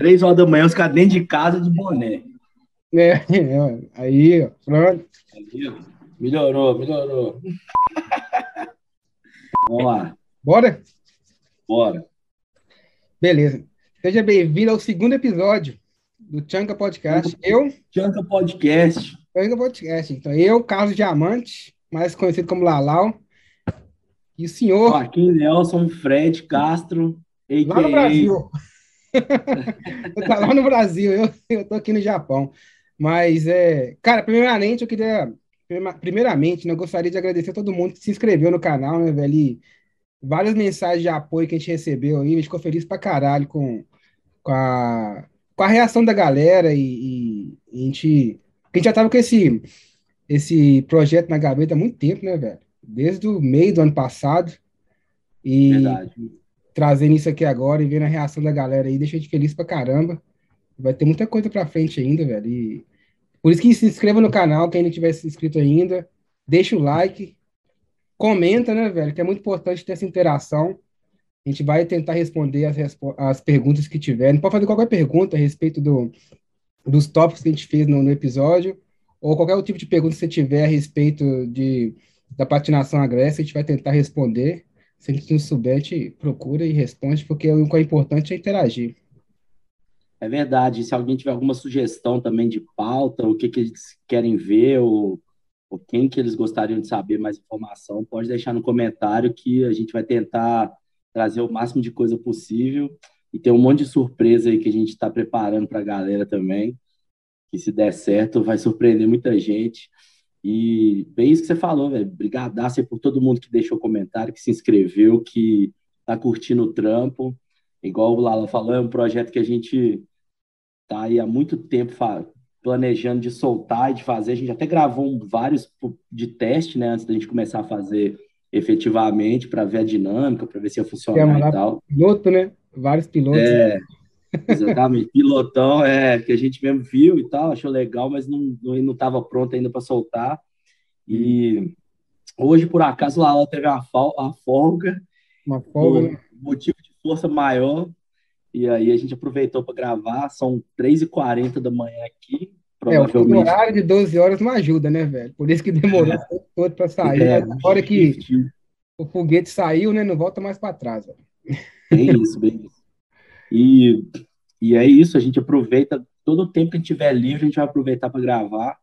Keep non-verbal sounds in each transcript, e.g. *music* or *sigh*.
Três horas da manhã, os caras dentro de casa de boné. É, é *laughs* aí, pronto. Melhorou, melhorou. Vamos lá. Bora? Bora. Beleza. Seja bem-vindo ao segundo episódio do Chanca Podcast. Eu. Chanca Podcast. Chanca Podcast. Então, eu, Carlos Diamante, mais conhecido como Lalau. E o senhor. Joaquim Nelson Fred Castro. A.k.a. Lá no Brasil. *laughs* tá lá no Brasil, eu, eu tô aqui no Japão. Mas, é, cara, primeiramente, eu queria. Primeiramente, né, eu gostaria de agradecer a todo mundo que se inscreveu no canal, né, velho? E várias mensagens de apoio que a gente recebeu aí, a gente ficou feliz pra caralho com, com, a, com a reação da galera e, e a gente. A gente já tava com esse, esse projeto na gaveta há muito tempo, né, velho? Desde o meio do ano passado. E Verdade trazendo isso aqui agora e vendo a reação da galera aí, deixa a gente feliz pra caramba. Vai ter muita coisa pra frente ainda, velho. E por isso que se inscreva no canal, quem não tiver se inscrito ainda, deixa o like, comenta, né, velho, que é muito importante ter essa interação. A gente vai tentar responder as, as perguntas que tiverem. Pode fazer qualquer pergunta a respeito do, dos tópicos que a gente fez no, no episódio, ou qualquer outro tipo de pergunta que você tiver a respeito de, da patinação agressiva, a gente vai tentar responder. Se gente não souber, gente procura e responde, porque o que é importante é interagir. É verdade. Se alguém tiver alguma sugestão também de pauta, o que, que eles querem ver, ou, ou quem que eles gostariam de saber mais informação, pode deixar no comentário que a gente vai tentar trazer o máximo de coisa possível. E tem um monte de surpresa aí que a gente está preparando para a galera também, que se der certo vai surpreender muita gente. E bem isso que você falou, velho. Brigadaço por todo mundo que deixou comentário, que se inscreveu, que tá curtindo o trampo. Igual o Lala falou, é um projeto que a gente tá aí há muito tempo planejando de soltar e de fazer. A gente até gravou vários de teste, né, antes da gente começar a fazer efetivamente para ver a dinâmica, para ver se ia funcionar e tal. Piloto, né? Vários pilotos. É, né? Exatamente, *laughs* pilotão, é, que a gente mesmo viu e tal, achou legal, mas não estava não, não pronto ainda para soltar. E hoje, por acaso, o Lala teve uma, uma folga, uma folga, né? motivo de força maior, e aí a gente aproveitou para gravar, são 3h40 da manhã aqui, provavelmente. É, o horário de 12 horas não ajuda, né, velho? Por isso que demorou é. todo para sair. É, a hora que o foguete saiu, né, não volta mais para trás. Velho. Bem isso, bem isso. E, e é isso, a gente aproveita todo o tempo que a gente tiver livre, a gente vai aproveitar para gravar.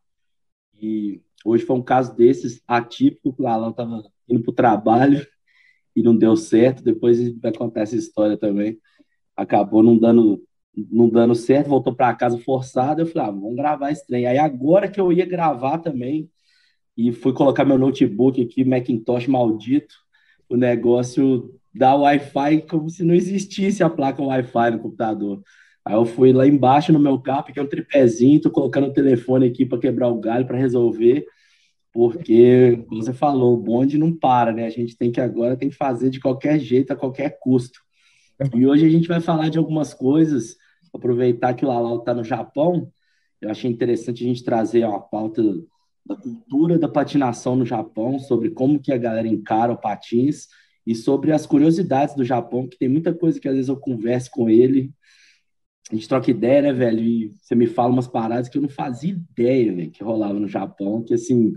E hoje foi um caso desses atípico, o Alan estava indo para o trabalho *laughs* e não deu certo. Depois vai contar essa história também. Acabou não dando, não dando certo, voltou para casa forçado. Eu falei, ah, vamos gravar esse trem. Aí agora que eu ia gravar também, e fui colocar meu notebook aqui, Macintosh maldito, o negócio dá Wi-Fi como se não existisse a placa Wi-Fi no computador. Aí eu fui lá embaixo no meu carro, é um tripézinho, tô colocando o telefone aqui para quebrar o galho, para resolver, porque, como você falou, o bonde não para, né? A gente tem que agora tem que fazer de qualquer jeito, a qualquer custo. E hoje a gente vai falar de algumas coisas, aproveitar que o Lalau está no Japão, eu achei interessante a gente trazer uma pauta da cultura da patinação no Japão, sobre como que a galera encara o patins, e sobre as curiosidades do Japão, que tem muita coisa que às vezes eu converso com ele, a gente troca ideia, né, velho? E você me fala umas paradas que eu não fazia ideia, né, que rolava no Japão, que assim,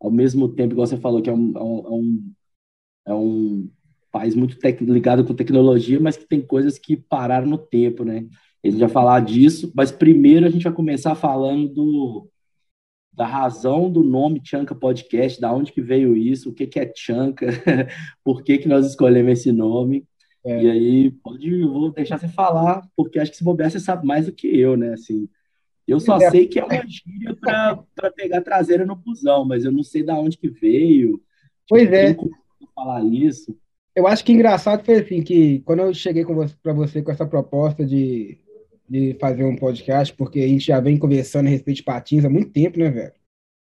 ao mesmo tempo, igual você falou, que é um, é um, é um é país muito ligado com tecnologia, mas que tem coisas que pararam no tempo, né? Ele já falar disso, mas primeiro a gente vai começar falando do, da razão do nome Chanca Podcast, da onde que veio isso, o que, que é Chanca, *laughs* por que, que nós escolhemos esse nome. É. E aí, pode, eu vou deixar você falar, porque acho que se bobear, você sabe mais do que eu, né? Assim, eu só é. sei que é uma gíria para pegar traseira no busão, mas eu não sei da onde que veio. Pois é. falar isso. Eu acho que engraçado foi assim, que quando eu cheguei para você com essa proposta de de fazer um podcast, porque a gente já vem conversando a respeito de patins há muito tempo, né, velho?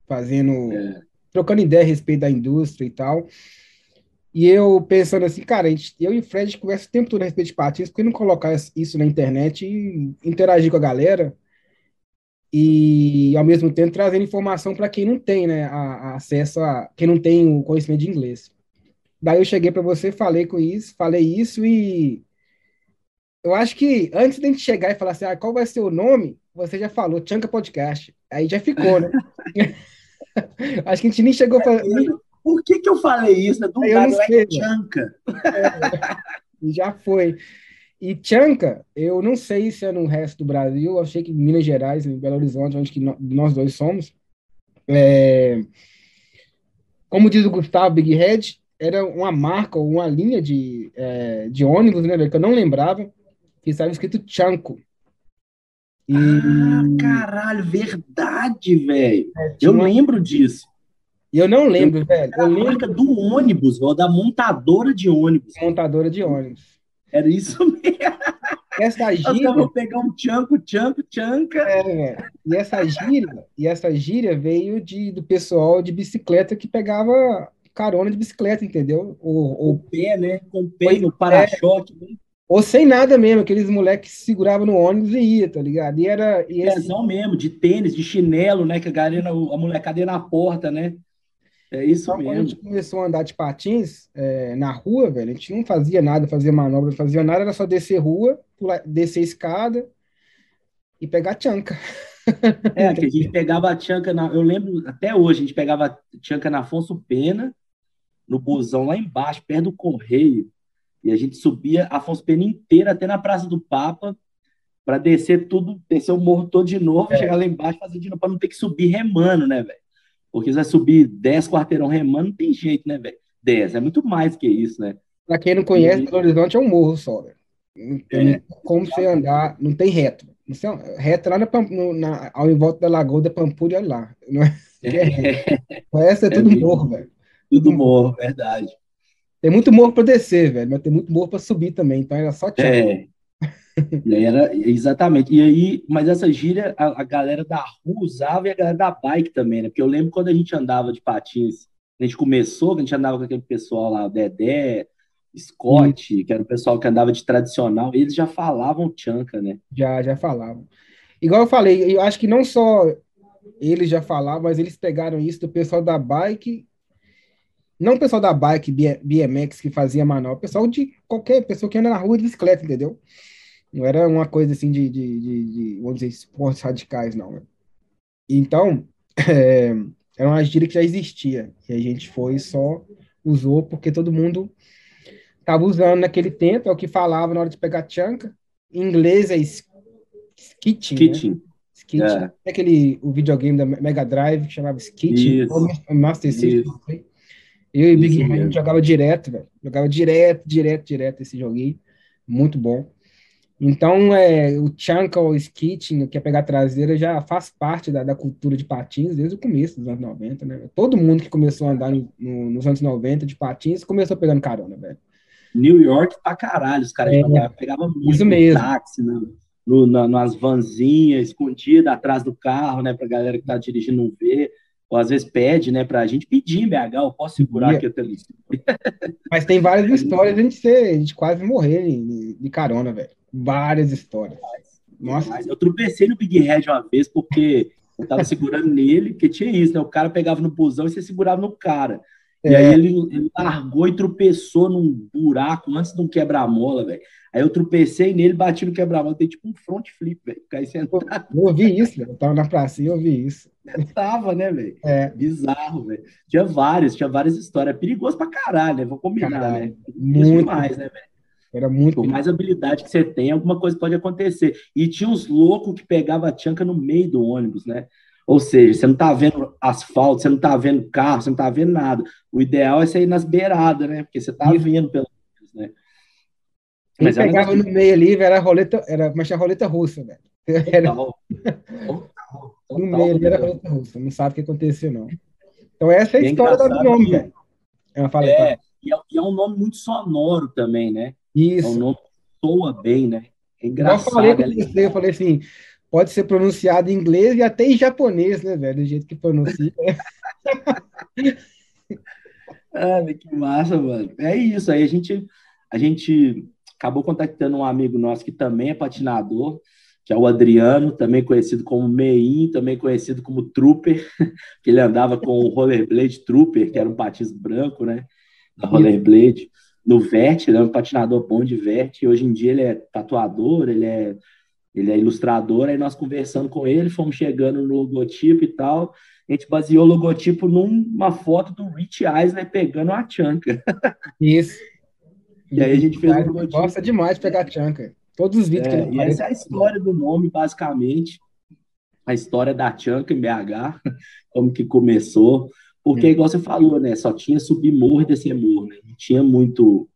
Fazendo. É. trocando ideia a respeito da indústria e tal. E eu pensando assim, cara, gente, eu e o Fred conversa o tempo todo a respeito de patins, por que não colocar isso na internet e interagir com a galera? E ao mesmo tempo trazendo informação para quem não tem, né, a, a acesso a quem não tem o conhecimento de inglês. Daí eu cheguei para você, falei com isso, falei isso e eu acho que antes de a gente chegar e falar assim, ah, qual vai ser o nome, você já falou, Chanca Podcast. Aí já ficou, né? *laughs* acho que a gente nem chegou para. Por que, que eu falei isso? Né? Do eu não sei, é Chanca. É, *laughs* já foi. E Chanca, eu não sei se é no resto do Brasil, eu achei que em Minas Gerais, em Belo Horizonte, onde que nós dois somos, é, como diz o Gustavo Big Head, era uma marca ou uma linha de, é, de ônibus, né, que eu não lembrava, que estava escrito Chanco. E... Ah, caralho, verdade, velho. É, eu lembro disso. Eu não lembro, eu, velho. Eu lembro... marca do ônibus, ou da montadora de ônibus. Montadora de ônibus. Era isso mesmo. Essa gíria. Vou pegar um tchanco, tchanco, tchanca. É, e essa gíria, e essa gíria veio de, do pessoal de bicicleta que pegava carona de bicicleta, entendeu? O, o pé, né? Com o pé no para-choque. Ou sem nada mesmo, aqueles moleques que seguravam no ônibus e ia, tá ligado? E era. E esse... mesmo, de tênis, de chinelo, né? Que a galera, a molecada ia na porta, né? É isso então, mesmo. Quando a gente começou a andar de patins é, na rua, velho, a gente não fazia nada, fazia manobra, não fazia nada, era só descer rua, pular, descer escada e pegar tchanca. É, que a gente pegava a tchanca, na, eu lembro até hoje, a gente pegava a tchanca na Afonso Pena, no busão lá embaixo, perto do Correio, e a gente subia Afonso Pena inteira até na Praça do Papa para descer tudo, descer o morro todo de novo, é. chegar lá embaixo, fazer de novo para não ter que subir remando, né, velho? Porque se vai subir 10 quarteirão remando, não tem jeito, né, velho? 10, é muito mais que isso, né? Para quem não conhece, Belo Horizonte é um morro só, velho. Não tem é. como você andar, não tem reto. Não reto lá na, na, ao em volta da Lagoa da Pampulha lá. Não é, é. *laughs* O resto é tudo morro, velho. Tudo morro, verdade. Tem muito morro para descer, velho, mas tem muito morro para subir também, então era só tchau. É. era, exatamente. E aí, mas essa gíria a, a, galera da rua usava e a galera da bike também, né? Porque eu lembro quando a gente andava de patins, a gente começou, a gente andava com aquele pessoal lá, o Dedé, Scott, hum. que era o pessoal que andava de tradicional, eles já falavam tchanca, né? Já, já falavam. Igual eu falei, eu acho que não só eles já falavam, mas eles pegaram isso do pessoal da bike não o pessoal da bike, BMX que fazia manobra, o pessoal de qualquer pessoa que anda na rua de bicicleta, entendeu? Não era uma coisa assim de, de, de, de vamos dizer, esportes radicais, não. Né? Então, *laughs* é, era uma gíria que já existia. E a gente foi e só usou porque todo mundo estava usando naquele tempo, é o que falava na hora de pegar chanca. Em inglês é skitting. Skitting. Né? Skitting. É. é. aquele o videogame da Mega Drive que chamava Skitting, Master System, não sei. Eu e Big Man jogava direto, velho. Jogava direto, direto, direto esse joguinho. Muito bom. Então, é, o Chanka ou Skitting, que é pegar traseira, já faz parte da, da, cultura de patins desde o começo dos anos 90, né? Todo mundo que começou a andar no, no, nos anos 90 de patins começou pegando carona, velho. New York pra caralho, os caras é, pegavam muito isso mesmo. táxi, né? no, na, nas vanzinhas, escondidas atrás do carro, né? Pra galera que tá dirigindo não ver ou às vezes pede, né, para a gente pedir em BH, eu posso segurar aqui a televisão. *laughs* Mas tem várias histórias a gente, ser, a gente quase morrer de, de carona, velho. Várias histórias. Nossa. Eu tropecei no Big Red uma vez porque eu tava segurando nele, que tinha isso, né? O cara pegava no busão e você segurava no cara. É. E aí ele, ele, largou e tropeçou num buraco antes de um quebra-mola, velho. Aí eu tropecei nele, bati no quebra-mola, tem tipo um front flip, velho. Caí sentado. Eu ouvi isso, velho. Eu tava na pracinha, eu ouvi isso. Eu tava, né, velho? É. Bizarro, velho. Tinha várias, tinha várias histórias. É perigoso pra caralho, né? Vou combinar, caralho. né? Muito demais, né, velho? Era muito. Por mais habilidade que você tem, alguma coisa pode acontecer. E tinha uns loucos que pegavam a tchanca no meio do ônibus, né? Ou seja, você não está vendo asfalto, você não está vendo carro, você não está vendo nada. O ideal é você ir nas beiradas, né? Porque você está vendo pelo menos, né? Mas Quem pegava no meio ali, era roleta, era, mas a roleta russa, velho. Era... Total. Total. no meio ali era roleta russa, não sabe o que aconteceu, não. Então essa é a história do nome, que... velho. É, fala, é, e é, e é um nome muito sonoro também, né? Isso. É um nome que soa bem, né? É engraçado. Eu falei com você, eu falei assim, pode ser pronunciado em inglês e até em japonês, né, velho? Do jeito que pronuncia. *laughs* ah, que massa, mano. É isso. Aí a gente, a gente acabou contactando um amigo nosso que também é patinador, que é o Adriano, também conhecido como Mein, também conhecido como Trooper, *laughs* que ele andava com o Rollerblade Trooper, que era um patins branco, né? Da Rollerblade. no Vert, ele é um patinador bom de Vert, e hoje em dia ele é tatuador, ele é, ele é ilustrador, aí nós conversando com ele, fomos chegando no logotipo e tal, a gente baseou o logotipo numa foto do Rich Eisner pegando a Chanca. *laughs* Isso. E aí a gente fez o logotipo. Gosta demais de pegar a Chanca. Todos os vídeos é, que ele E essa é a história do nome, basicamente. A história da Chanca em BH, *laughs* como que começou. Porque, hum. igual você falou, né? Só tinha subir morro e descer morro, né? Não tinha muito.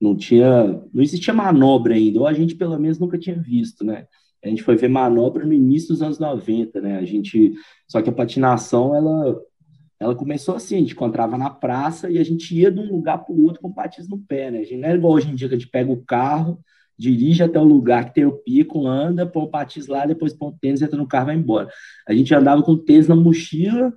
Não tinha. Não existia manobra ainda, ou a gente pelo menos nunca tinha visto, né? A gente foi ver manobra no início dos anos 90, né? A gente. Só que a patinação, ela. Ela começou assim, a gente encontrava na praça e a gente ia de um lugar para o outro com patins no pé, né? A gente não era igual hoje em dia que a gente pega o carro, dirige até o lugar que tem o pico, anda, põe o patins lá, depois põe o tênis, entra no carro e vai embora. A gente andava com o tênis na mochila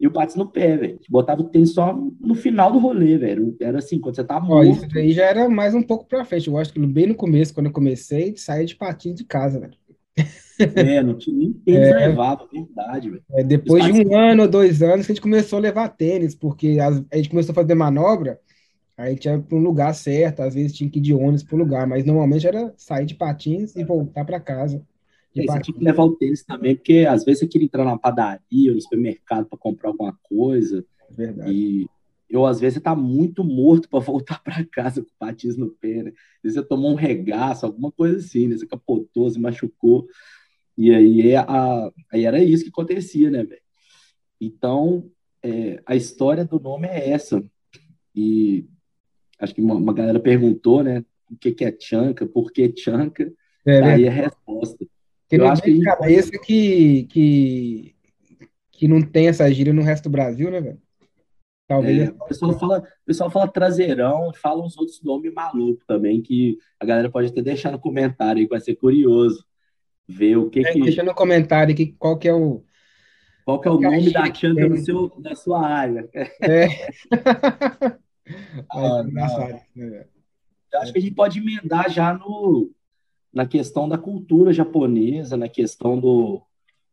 e o patins no pé, velho. Botava o tênis só no final do rolê, velho. Era assim, quando você tá morto. Ó, isso daí já era mais um pouco pra frente. Eu acho que bem no começo, quando eu comecei, saía de patins de casa, velho. É, não tinha nem tênis é, levado, verdade, velho. É, depois de um ano ou dois anos que a gente começou a levar tênis, porque a gente começou a fazer manobra, aí tinha para um lugar certo, às vezes tinha que ir de ônibus para um lugar, mas normalmente era sair de patins e voltar para casa. É, você tinha que levar o tênis também, porque às vezes você queria entrar na padaria ou no supermercado para comprar alguma coisa. Verdade. E eu, às vezes, você tá muito morto para *laughs* voltar para casa com patins no pé, né? Às vezes você tomou um regaço, alguma coisa assim, né? Você capotou, se machucou. E aí, é a, aí era isso que acontecia, né, velho? Então, é, a história do nome é essa. E acho que uma, uma galera perguntou, né? O que, que é Chanca? Por que Chanca? É, né? Aí a resposta. Que eu acho que cabeça que, que, que não tem essa gíria no resto do Brasil, né, velho? Talvez. É, o, pessoal fala, o pessoal fala traseirão, fala uns outros nomes malucos também, que a galera pode até deixar no comentário aí, que vai ser curioso ver o que é, que. Deixa no comentário aqui qual que é o. Qual que é o nome é da Chanda no seu, da sua área. É. *laughs* ah. *laughs* Né, eu acho que a gente pode emendar já no, na questão da cultura japonesa, na questão do,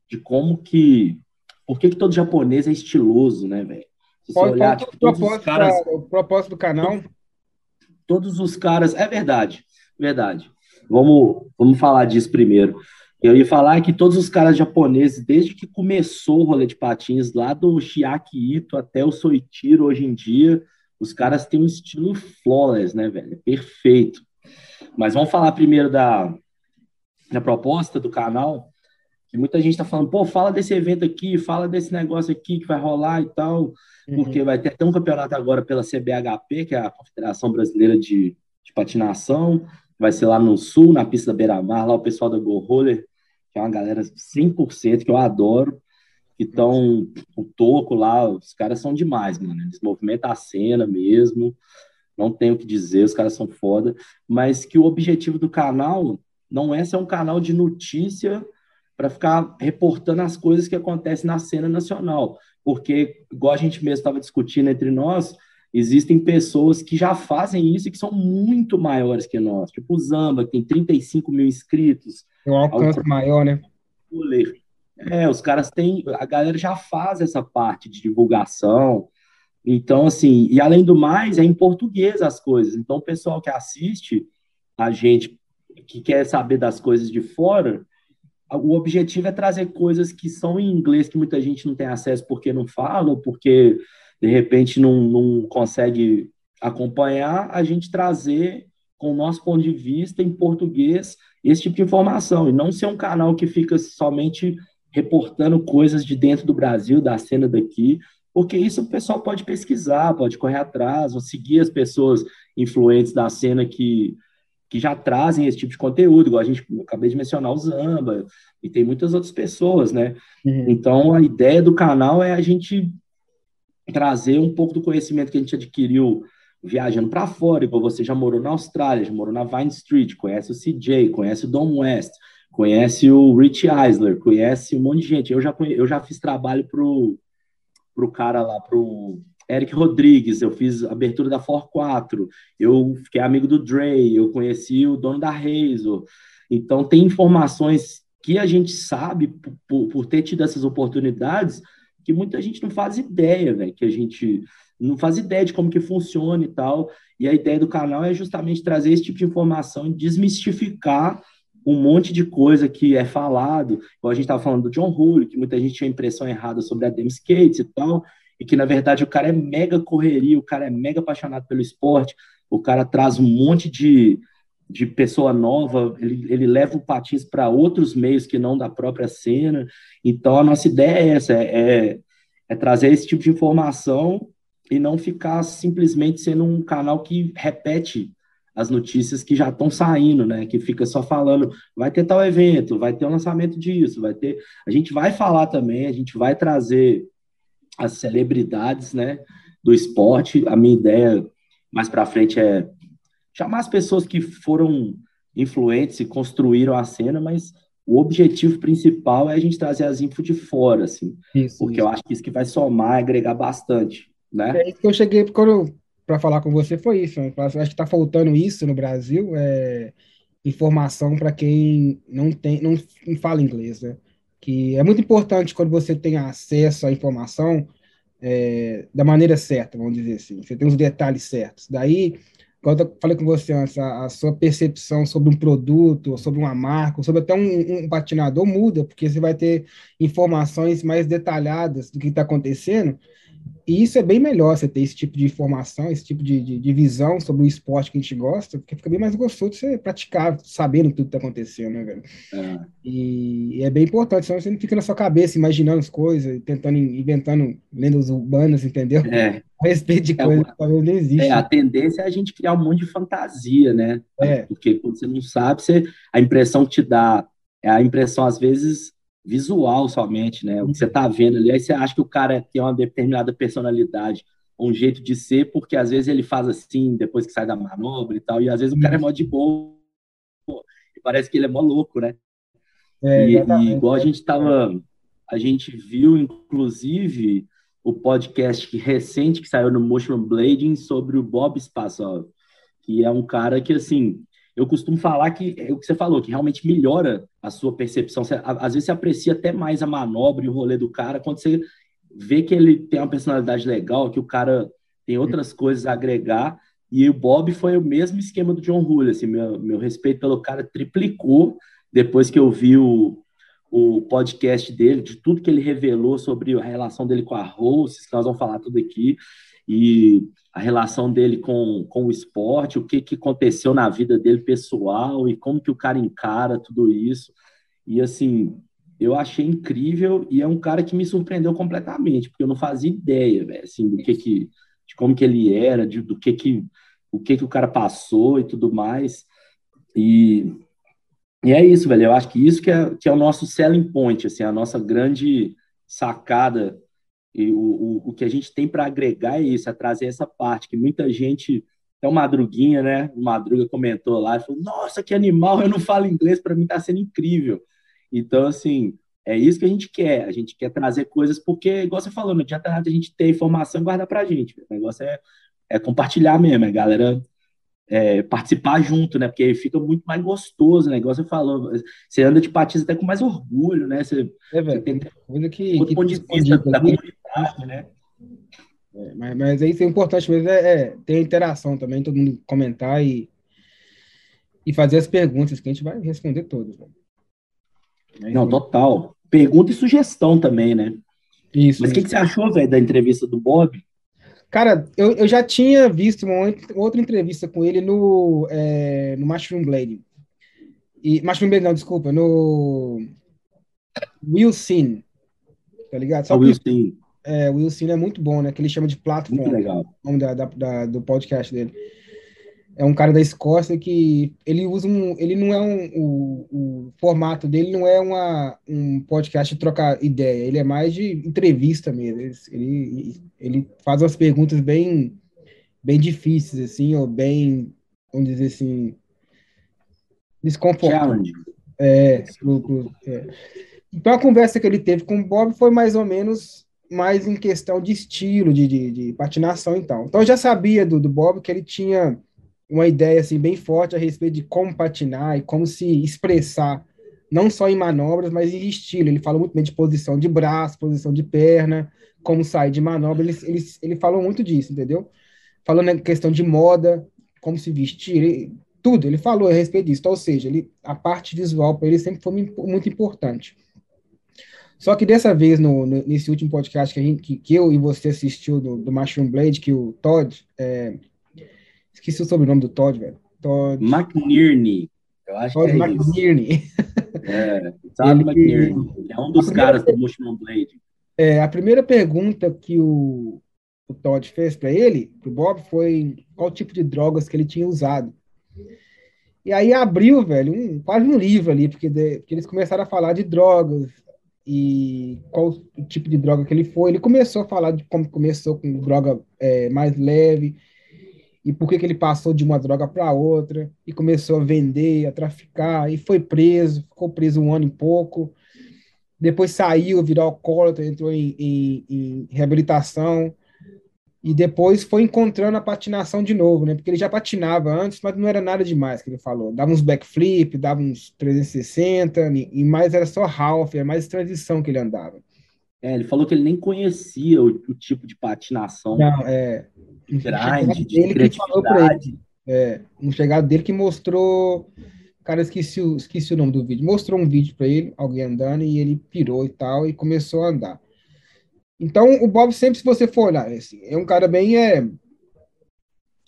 de como que. Por que, que todo japonês é estiloso, né, velho? Se você olhar, tipo, todos os caras. o propósito do canal. Todos os caras. É verdade, verdade. Vamos, vamos falar disso primeiro. Eu ia falar que todos os caras japoneses, desde que começou o rolê de patins, lá do Chiaki Ito até o Soichiro hoje em dia, os caras têm um estilo flawless, né, velho? Perfeito. Mas vamos falar primeiro da, da proposta do canal, que muita gente está falando, pô, fala desse evento aqui, fala desse negócio aqui que vai rolar e tal, uhum. porque vai ter até um campeonato agora pela CBHP, que é a Confederação Brasileira de, de Patinação, vai ser lá no sul, na pista da Beira-Mar, lá o pessoal da Go Roller, que é uma galera 100% que eu adoro, que estão o toco lá, os caras são demais, mano, eles movimentam a cena mesmo, não tenho o que dizer, os caras são foda, mas que o objetivo do canal não é ser um canal de notícia para ficar reportando as coisas que acontecem na cena nacional, porque, igual a gente mesmo estava discutindo entre nós, existem pessoas que já fazem isso e que são muito maiores que nós, tipo o Zamba, que tem 35 mil inscritos. Tem um alcance maior, né? É, os caras têm, a galera já faz essa parte de divulgação, então, assim, e além do mais, é em português as coisas. Então, o pessoal que assiste a gente, que quer saber das coisas de fora, o objetivo é trazer coisas que são em inglês que muita gente não tem acesso porque não fala, ou porque de repente não, não consegue acompanhar, a gente trazer com o nosso ponto de vista em português esse tipo de informação e não ser um canal que fica somente reportando coisas de dentro do Brasil, da cena daqui, porque isso o pessoal pode pesquisar, pode correr atrás, ou seguir as pessoas influentes da cena que, que já trazem esse tipo de conteúdo, igual a gente acabei de mencionar o Zamba, e tem muitas outras pessoas, né? Uhum. Então, a ideia do canal é a gente trazer um pouco do conhecimento que a gente adquiriu viajando para fora, igual você já morou na Austrália, já morou na Vine Street, conhece o CJ, conhece o Dom West, conhece o Rich Eisler, conhece um monte de gente. Eu já, eu já fiz trabalho pro pro cara lá, pro Eric Rodrigues, eu fiz abertura da For 4, eu fiquei amigo do Dre, eu conheci o dono da Razor. Então, tem informações que a gente sabe, por, por ter tido essas oportunidades, que muita gente não faz ideia, velho, que a gente não faz ideia de como que funciona e tal. E a ideia do canal é justamente trazer esse tipo de informação e desmistificar um monte de coisa que é falado. Igual a gente estava falando do John Hull, que muita gente tinha impressão errada sobre a Dem Skates e tal, e que na verdade o cara é mega correria, o cara é mega apaixonado pelo esporte, o cara traz um monte de, de pessoa nova, ele, ele leva o patins para outros meios que não da própria cena. Então a nossa ideia é essa, é, é, é trazer esse tipo de informação e não ficar simplesmente sendo um canal que repete as notícias que já estão saindo, né? Que fica só falando, vai ter tal evento, vai ter o um lançamento disso, vai ter. A gente vai falar também, a gente vai trazer as celebridades, né? Do esporte. A minha ideia mais para frente é chamar as pessoas que foram influentes e construíram a cena, mas o objetivo principal é a gente trazer as info de fora, assim, isso, porque isso. eu acho que isso que vai somar, agregar bastante, né? É isso que eu cheguei para falar com você foi isso. Né? Acho que está faltando isso no Brasil, é informação para quem não tem, não, fala inglês, né? Que é muito importante quando você tem acesso à informação é, da maneira certa, vamos dizer assim. Você tem os detalhes certos. Daí quando eu falei com você antes, a, a, sua percepção sobre um produto, sobre uma marca, sobre até um, um, patinador muda, porque você vai ter informações mais detalhadas do que está acontecendo, e isso é bem melhor, você ter esse tipo de informação, esse tipo de, de, de, visão sobre o esporte que a gente gosta, porque fica bem mais gostoso você praticar, sabendo tudo que está acontecendo, né, velho? É. E, e, é bem importante, senão você não fica na sua cabeça imaginando as coisas, tentando, inventando lendas urbanas, entendeu? É. *laughs* A respeito de é, coisas que talvez não. É, a tendência é a gente criar um monte de fantasia, né? É. Porque quando você não sabe, você, a impressão que te dá, é a impressão, às vezes, visual somente, né? O que você está vendo ali, aí você acha que o cara tem uma determinada personalidade, um jeito de ser, porque às vezes ele faz assim depois que sai da manobra e tal, e às vezes o cara é mó de boa, e parece que ele é mó louco, né? É, e, e, igual a gente tava, a gente viu, inclusive, o podcast recente que saiu no Motion Blading sobre o Bob Spassov, que é um cara que, assim, eu costumo falar que é o que você falou, que realmente melhora a sua percepção. Você, às vezes você aprecia até mais a manobra e o rolê do cara quando você vê que ele tem uma personalidade legal, que o cara tem outras coisas a agregar. E o Bob foi o mesmo esquema do John Hull. Assim, meu, meu respeito pelo cara triplicou depois que eu vi o, o podcast dele, de tudo que ele revelou sobre a relação dele com a Rose, que nós vamos falar tudo aqui. E a relação dele com, com o esporte, o que, que aconteceu na vida dele pessoal e como que o cara encara tudo isso. E assim, eu achei incrível e é um cara que me surpreendeu completamente, porque eu não fazia ideia, véio, assim, do que que de como que ele era, de, do que que o que que o cara passou e tudo mais. E, e é isso, velho. Eu acho que isso que é, que é o nosso selling point, assim, a nossa grande sacada e o, o, o que a gente tem para agregar é isso, é trazer essa parte que muita gente. Até o Madruguinha, né? O Madruga comentou lá e falou: Nossa, que animal, eu não falo inglês, para mim está sendo incrível. Então, assim, é isso que a gente quer. A gente quer trazer coisas, porque, igual você falou, não adianta nada a gente ter informação e guardar para a gente. O negócio é, é compartilhar mesmo, a galera é, participar junto, né? Porque aí fica muito mais gostoso, né? Igual você falou, você anda de patins até com mais orgulho, né? Você, é, velho, você tem coisa que, outro que ponto de vista da comunidade, né? É, mas, mas isso é importante mesmo, é, é, ter interação também, todo mundo comentar e, e fazer as perguntas, que a gente vai responder todas. Né? Não, total. Pergunta e sugestão também, né? Isso. Mas o que, que, você achou, velho, da entrevista do Bob? Cara, eu, eu já tinha visto uma outra entrevista com ele no, é, no Mushroom Blade. E, Mushroom Blade, não, desculpa, no Wilson, tá ligado? Só Wilson. É, o Wilson é muito bom, né? Que ele chama de Platform. Muito legal. O nome da, da, da, do podcast dele é um cara da Escócia que ele usa um, ele não é um, o, o formato dele não é uma, um podcast de trocar ideia, ele é mais de entrevista mesmo. Ele, ele, ele faz umas perguntas bem, bem difíceis assim, ou bem, vamos dizer assim, desconfortáveis. É, é. Então a conversa que ele teve com o Bob foi mais ou menos mais em questão de estilo, de, de, de patinação e tal. Então eu já sabia do, do Bob que ele tinha uma ideia assim bem forte a respeito de como patinar e como se expressar não só em manobras, mas em estilo. Ele falou muito bem de posição de braço, posição de perna, como sair de manobra. Ele, ele, ele falou muito disso, entendeu? Falando na questão de moda, como se vestir, ele, tudo. Ele falou a respeito disso. Então, ou seja, ele, a parte visual para ele sempre foi muito importante. Só que dessa vez, no, no, nesse último podcast que, a gente, que, que, eu e você assistiu do, do Mushroom Blade, que o Todd. É, esqueci o sobrenome do Todd, velho. Todd. McNearney. Eu acho Todd que é McNearney. *laughs* É, Todd McNearney. É um dos caras do Mushroom Blade. É, a primeira pergunta que o, o Todd fez para ele, para o Bob, foi qual tipo de drogas que ele tinha usado. E aí abriu, velho, um, quase um livro ali, porque, de, porque eles começaram a falar de drogas, e qual o tipo de droga que ele foi. Ele começou a falar de como começou com droga é, mais leve e por que, que ele passou de uma droga para outra e começou a vender, a traficar e foi preso, ficou preso um ano e pouco. Depois saiu, virou alcoólatra, entrou em, em, em reabilitação e depois foi encontrando a patinação de novo, né? Porque ele já patinava antes, mas não era nada demais que ele falou. Dava uns backflip, dava uns 360, e mais era só half, era mais transição que ele andava. É, ele falou que ele nem conhecia o, o tipo de patinação. Não, é. De grind, de criatividade. É, um chegado dele que mostrou. Cara, esqueci o, esqueci o nome do vídeo. Mostrou um vídeo para ele, alguém andando, e ele pirou e tal, e começou a andar. Então, o Bob sempre, se você for olhar, assim, é um cara bem. É,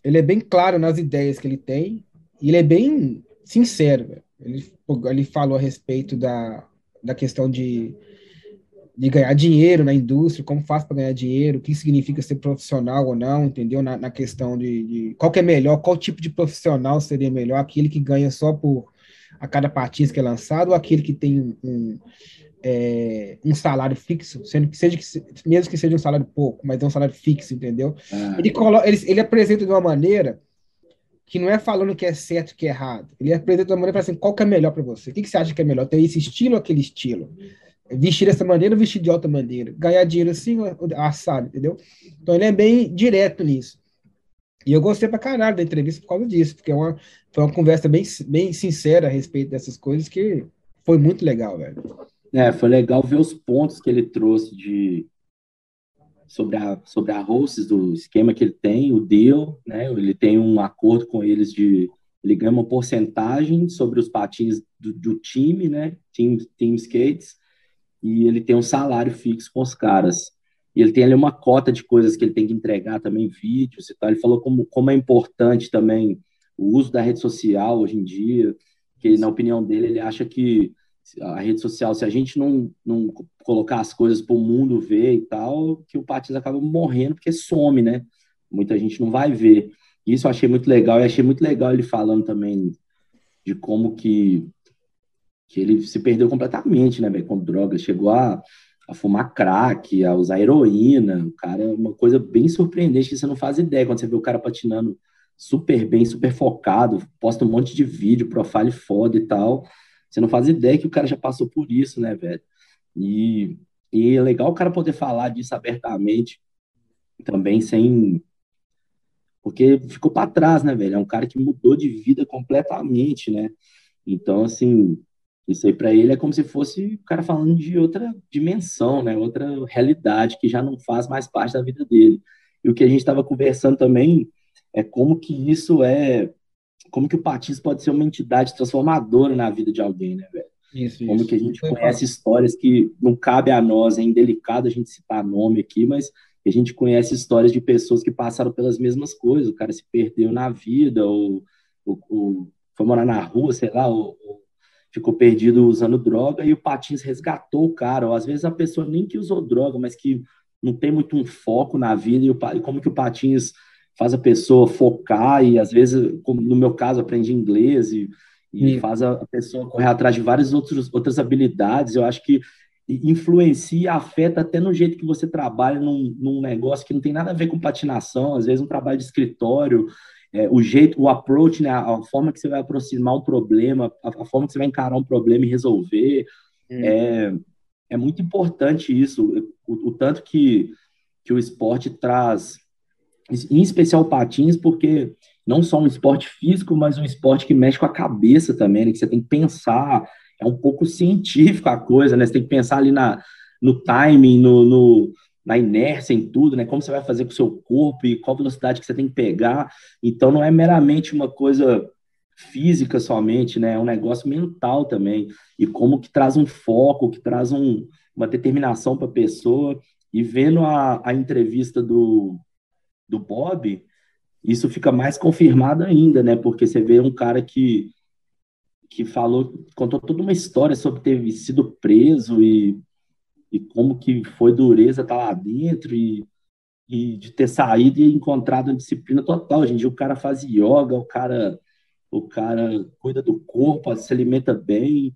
ele é bem claro nas ideias que ele tem, e ele é bem sincero. Ele, ele falou a respeito da, da questão de, de ganhar dinheiro na indústria, como faz para ganhar dinheiro, o que significa ser profissional ou não, entendeu? Na, na questão de, de, qual que é melhor, qual tipo de profissional seria melhor, aquele que ganha só por a cada patins que é lançado, ou aquele que tem um, é, um salário fixo, sendo que seja que, mesmo que seja um salário pouco, mas é um salário fixo, entendeu? Ah. Ele, coloca, ele, ele apresenta de uma maneira que não é falando que é certo que é errado. Ele apresenta de uma maneira assim, qual que é melhor para você? O que, que você acha que é melhor? Ter esse estilo ou aquele estilo? Vestir dessa maneira ou vestir de outra maneira? Ganhar dinheiro assim ou assado, entendeu? Então ele é bem direto nisso. E eu gostei pra caralho da entrevista por causa disso, porque é uma, foi uma conversa bem, bem sincera a respeito dessas coisas que foi muito legal, velho. É, foi legal ver os pontos que ele trouxe de sobre a sobre a hosts do esquema que ele tem, o deal, né? Ele tem um acordo com eles de ele ganha uma porcentagem sobre os patins do, do time, né? Team, team skates e ele tem um salário fixo com os caras. E ele tem ali uma cota de coisas que ele tem que entregar também, vídeos e tal. Ele falou como, como é importante também o uso da rede social hoje em dia, que na opinião dele ele acha que a rede social, se a gente não, não colocar as coisas para o mundo ver e tal, que o Patins acaba morrendo porque some, né? Muita gente não vai ver. Isso eu achei muito legal e achei muito legal ele falando também de como que, que ele se perdeu completamente, né, com drogas, chegou a, a fumar crack, a usar heroína, o cara é uma coisa bem surpreendente que você não faz ideia quando você vê o cara patinando super bem, super focado, posta um monte de vídeo, profile foda e tal, você não faz ideia que o cara já passou por isso, né, velho? E, e é legal o cara poder falar disso abertamente, também sem. Porque ficou para trás, né, velho? É um cara que mudou de vida completamente, né? Então, assim, isso aí para ele é como se fosse o cara falando de outra dimensão, né? Outra realidade que já não faz mais parte da vida dele. E o que a gente estava conversando também é como que isso é como que o patins pode ser uma entidade transformadora na vida de alguém, né, velho? Isso, como isso. que a gente conhece histórias que não cabe a nós, é indelicado a gente citar nome aqui, mas a gente conhece histórias de pessoas que passaram pelas mesmas coisas, o cara se perdeu na vida, ou, ou, ou foi morar na rua, sei lá, ou, ou, ficou perdido usando droga, e o Patins resgatou o cara, ou às vezes a pessoa nem que usou droga, mas que não tem muito um foco na vida, e, o, e como que o Patins faz a pessoa focar e às vezes, como no meu caso, aprende inglês e, e faz a pessoa correr atrás de várias outros, outras habilidades. Eu acho que influencia, afeta até no jeito que você trabalha num, num negócio que não tem nada a ver com patinação, às vezes um trabalho de escritório, é, o jeito, o approach, né, a, forma que você vai aproximar um problema, a, a, forma que você vai encarar um problema e resolver, hum. é, é muito importante isso, o, o tanto que, que o esporte traz em especial patins, porque não só um esporte físico, mas um esporte que mexe com a cabeça também, né? que você tem que pensar é um pouco científico a coisa, né? Você tem que pensar ali na, no timing, no, no, na inércia, em tudo, né? Como você vai fazer com o seu corpo e qual velocidade que você tem que pegar. Então, não é meramente uma coisa física somente, né? É um negócio mental também. E como que traz um foco, que traz um, uma determinação para a pessoa. E vendo a, a entrevista do, do Bob, isso fica mais confirmado ainda, né? Porque você vê um cara que, que falou, contou toda uma história sobre ter sido preso e, e como que foi dureza estar tá lá dentro e, e de ter saído e encontrado a disciplina total. Hoje em dia o cara faz yoga, o cara, o cara cuida do corpo, se alimenta bem,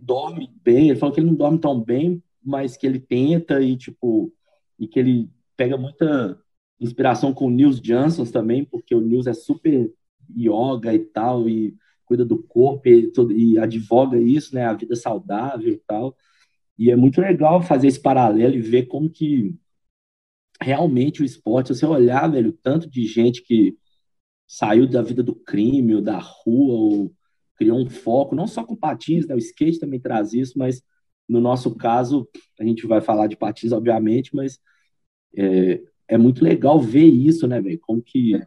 dorme bem. Ele falou que ele não dorme tão bem, mas que ele tenta e, tipo, e que ele pega muita inspiração com o Nils Johnson também, porque o Nils é super yoga e tal, e cuida do corpo e, e advoga isso, né, a vida saudável e tal. E é muito legal fazer esse paralelo e ver como que realmente o esporte, se você olhar, velho, tanto de gente que saiu da vida do crime ou da rua ou criou um foco, não só com patins, né, o skate também traz isso, mas no nosso caso, a gente vai falar de patins, obviamente, mas é, é muito legal ver isso, né, velho? Como que, é.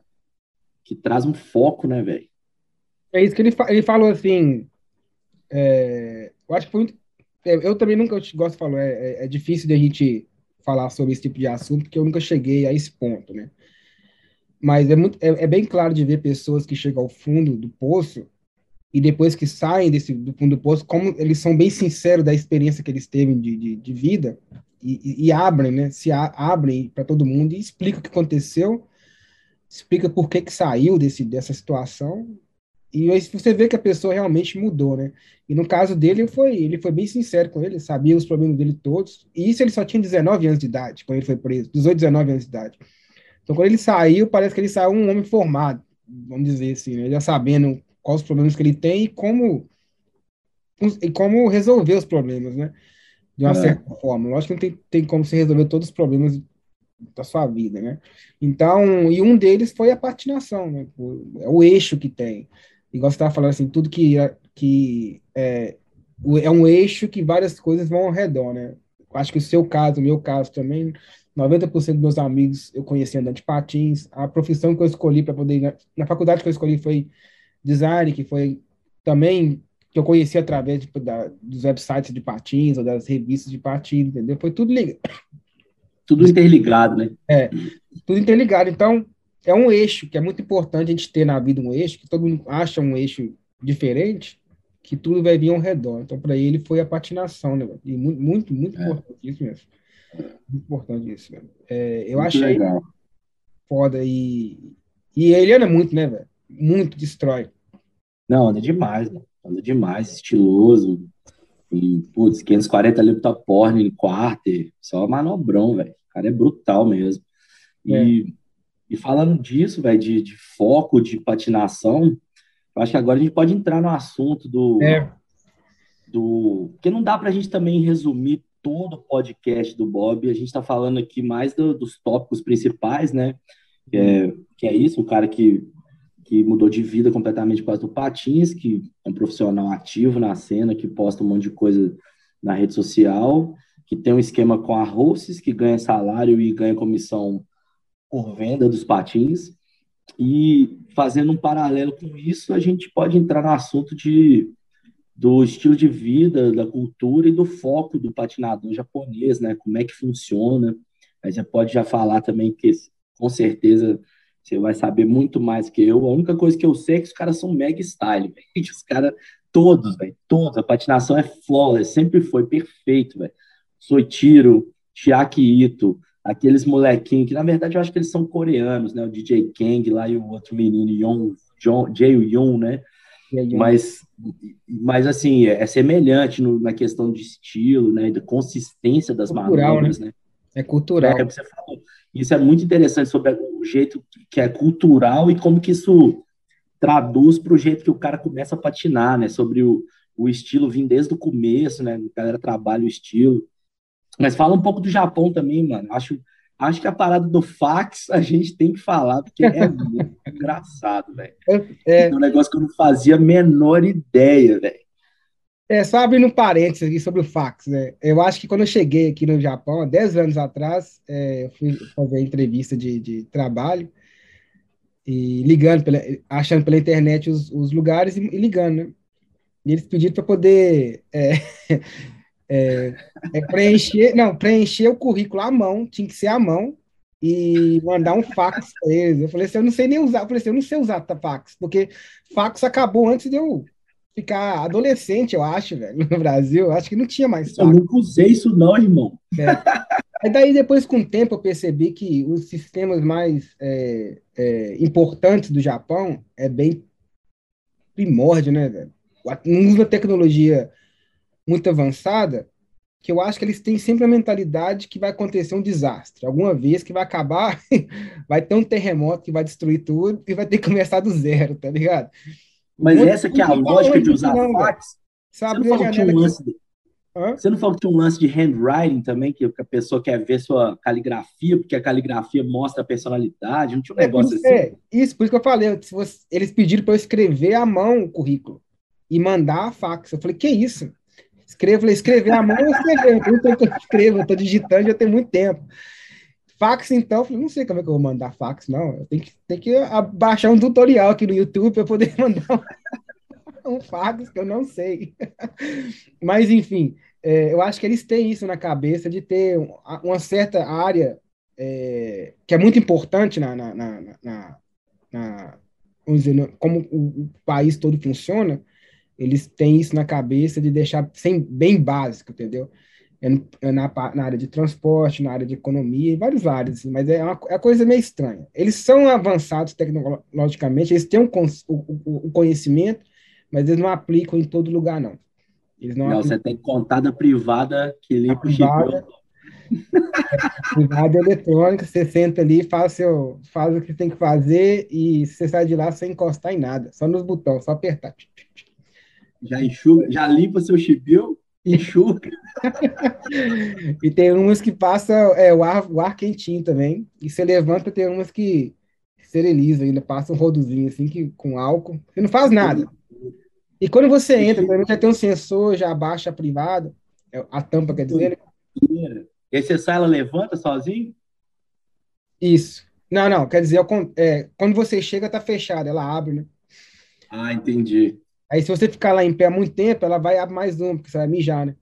que traz um foco, né, velho? É isso que ele, fa ele falou assim. É, eu acho que foi muito. É, eu também nunca gosto de falar, é, é, é, difícil de a gente falar sobre esse tipo de assunto, porque eu nunca cheguei a esse ponto, né? Mas é, muito, é, é bem claro de ver pessoas que chegam ao fundo do poço e depois que saem desse, do fundo do poço, como eles são bem sinceros da experiência que eles teve de, de, de vida, e, e, abrem, né? Se a, abrem para todo mundo e explicam o que aconteceu, explica por que, que saiu desse, dessa situação. E aí você vê que a pessoa realmente mudou, né? E no caso dele, foi, ele foi bem sincero com ele, sabia os problemas dele todos. E isso ele só tinha 19 anos de idade, quando ele foi preso, 18, 19 anos de idade. Então, quando ele saiu, parece que ele saiu um homem formado, vamos dizer assim, né? já sabendo quais os problemas que ele tem e como, e como resolver os problemas, né? De uma é. certa forma. Lógico que não tem, tem como você resolver todos os problemas da sua vida, né? Então, e um deles foi a patinação, né? É o eixo que tem. Igual você estava falando assim, tudo que, que é, é um eixo que várias coisas vão ao redor, né? Acho que o seu caso, o meu caso também, 90% dos meus amigos eu conheci andando de patins. A profissão que eu escolhi para poder. Na, na faculdade que eu escolhi foi design, que foi também que eu conheci através de, da, dos websites de patins ou das revistas de patins, entendeu? Foi tudo ligado. Tudo interligado, né? É, tudo interligado. Então, é um eixo que é muito importante a gente ter na vida um eixo, que todo mundo acha um eixo diferente, que tudo vai vir ao redor. Então, para ele foi a patinação, né? E muito, muito, muito é. importante isso mesmo. Muito importante isso, velho. É, eu muito achei legal. foda e, e ele anda muito, né, velho? Muito destrói. Não, anda demais, né? Anda demais, estiloso. E, putz, 540 ali pro porn, quarter, só manobrão, velho. O cara é brutal mesmo. E, é. e falando disso, velho, de, de, foco, de patinação, eu acho que agora a gente pode entrar no assunto do. É. do porque não dá pra gente também resumir todo o podcast do Bob. A gente está falando aqui mais do, dos tópicos principais, né? É, que é isso, o cara que que mudou de vida completamente por causa do Patins, que é um profissional ativo na cena, que posta um monte de coisa na rede social, que tem um esquema com a Rosses, que ganha salário e ganha comissão por venda dos patins. E fazendo um paralelo com isso, a gente pode entrar no assunto de, do estilo de vida, da cultura e do foco do patinador japonês, né? Como é que funciona. Aí você pode já falar também que, com certeza, você vai saber muito mais que eu. A única coisa que eu sei é que os caras são mega style, velho. *laughs* Os caras, todos, velho, todos. A patinação é flawless, sempre foi perfeito, velho. Soitiro, Chiaki Ito, aqueles molequinhos, que na verdade eu acho que eles são coreanos, né? O DJ Kang lá e o outro menino, Yon, John, Jae Yoon, né? Mas, mas assim, é, é semelhante no, na questão de estilo, né? Da consistência das cultural, manobras, né? né? É cultural. É, você falou. Isso é muito interessante sobre o jeito que é cultural e como que isso traduz para o jeito que o cara começa a patinar, né? Sobre o, o estilo vir desde o começo, né? A galera trabalha o estilo. Mas fala um pouco do Japão também, mano. Acho, acho que a parada do fax a gente tem que falar, porque é muito *laughs* engraçado, velho. É, é. é um negócio que eu não fazia a menor ideia, velho. É, só abrindo um parênteses aqui sobre o fax, né? Eu acho que quando eu cheguei aqui no Japão, há 10 anos atrás, é, eu fui fazer entrevista de, de trabalho e ligando, pela, achando pela internet os, os lugares e, e, ligando, né? E eles pediram para poder é, *laughs* é, é, preencher, não, preencher o currículo à mão, tinha que ser à mão, e mandar um fax para eles. Eu falei assim, eu não sei nem usar, eu falei assim, eu não sei usar fax, porque fax acabou antes de eu ficar adolescente, eu acho, velho, no Brasil. Eu acho que não tinha mais fax. Eu nunca usei isso não, irmão. É. daí, depois, com o tempo, eu percebi que os sistemas mais é, é, importantes do Japão é bem primórdio, né, velho? Não usa tecnologia muito avançada, que eu acho que eles têm sempre a mentalidade que vai acontecer um desastre. Alguma vez que vai acabar, *laughs* vai ter um terremoto que vai destruir tudo e vai ter que começar do zero, tá ligado? Mas Muito essa que é a lógica de usar não, fax. Você não falou que tinha um lance de... Você não falou que tinha um lance de handwriting também, que a pessoa quer ver sua caligrafia, porque a caligrafia mostra a personalidade, não tinha um é, negócio assim? É, isso, por isso que eu falei, eles pediram para eu escrever à mão o currículo e mandar a fax. Eu falei, que isso? Escrevo, escrever à mão, eu escrever, eu eu *laughs* escrevo, eu tô digitando já tem muito tempo. Fax, então, eu falei, não sei como é que eu vou mandar fax, não. Eu tenho que, tenho que baixar um tutorial aqui no YouTube para poder *laughs* mandar um, fax, que eu não sei. *laughs* Mas, enfim, é, eu acho que eles têm isso na cabeça de ter uma certa área é, que é muito importante na, na, na, na, na dizer, como o, o país todo funciona, eles têm isso na cabeça de deixar sem, bem básico, entendeu? É, é na, na, área de transporte, na área de economia, em várias áreas, assim, mas é uma, é uma coisa meio estranha. Eles são avançados tecnologicamente, eles têm um, o, o, o, conhecimento, mas eles não aplicam em todo lugar, não. Eles não, não aplicam... você tem contada privada que limpa o chip. *laughs* Privada eletrônica, você senta ali, faz, seu, faz o que tem que fazer e você sai de lá sem encostar em nada, só nos botões, só apertar. Já enxuga, já limpa seu chipio enxuga. e tem umas que passa é, o, ar, o ar quentinho também. E você levanta, tem umas que esterilizam ainda, passa um rodozinho assim que, com álcool. Você não faz nada. E quando você entra, também já tem um sensor, já abaixa a privada, é, a tampa quer dizer. Né? E aí você sai, ela levanta sozinho? Isso. Não, não, quer dizer, é, quando você chega, tá fechada, ela abre, né? Ah, entendi. Aí, se você ficar lá em pé muito tempo, ela vai abrir mais um, porque você vai mijar, né?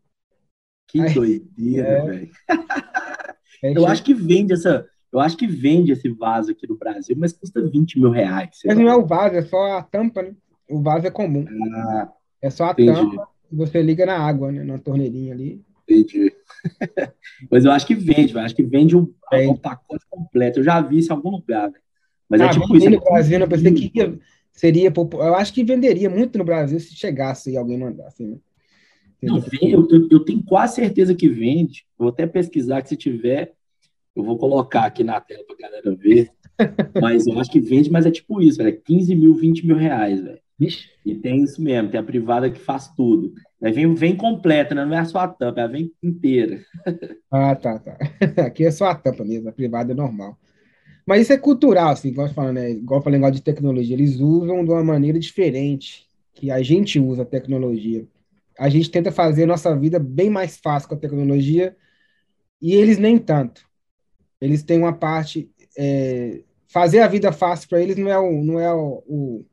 Que Aí, doideira, é... velho. *laughs* É, eu acho que vende essa. Eu acho que vende esse vaso aqui no Brasil, mas custa 20 mil reais. Mas não é o vaso, é só a tampa, né? O vaso é comum. Ah, é só a entendi. tampa e você liga na água, né? Na torneirinha ali. Entendi. *laughs* mas eu acho que vende, eu acho que vende um, um pacote completo. Eu já vi isso em algum lugar, Mas é ah, é tipo isso. No Brasil, eu pensei que ia seria eu acho que venderia muito no Brasil se chegasse e alguém mandasse. Né? Não, eu, eu, eu, tenho quase certeza que vende. Vou até pesquisar que se tiver, eu vou colocar aqui na tela para galera ver. *laughs* mas eu acho que vende, mas é tipo isso, velho. 15 mil, 20 mil reais, velho. E tem isso mesmo, tem a privada que faz tudo. Aí vem, vem completa, né? não é só a tampa, ela vem inteira. *laughs* ah, tá, tá. *laughs* Aqui é só a tampa mesmo, a privada é normal. Mas isso é cultural, assim, igual eu falando, né? Igual eu falei, negócio de tecnologia. Eles usam de uma maneira diferente que a gente usa a tecnologia. A gente tenta fazer a nossa vida bem mais fácil com a tecnologia e eles nem tanto. Eles têm uma parte. É, fazer a vida fácil para eles não é, o, não é o, o,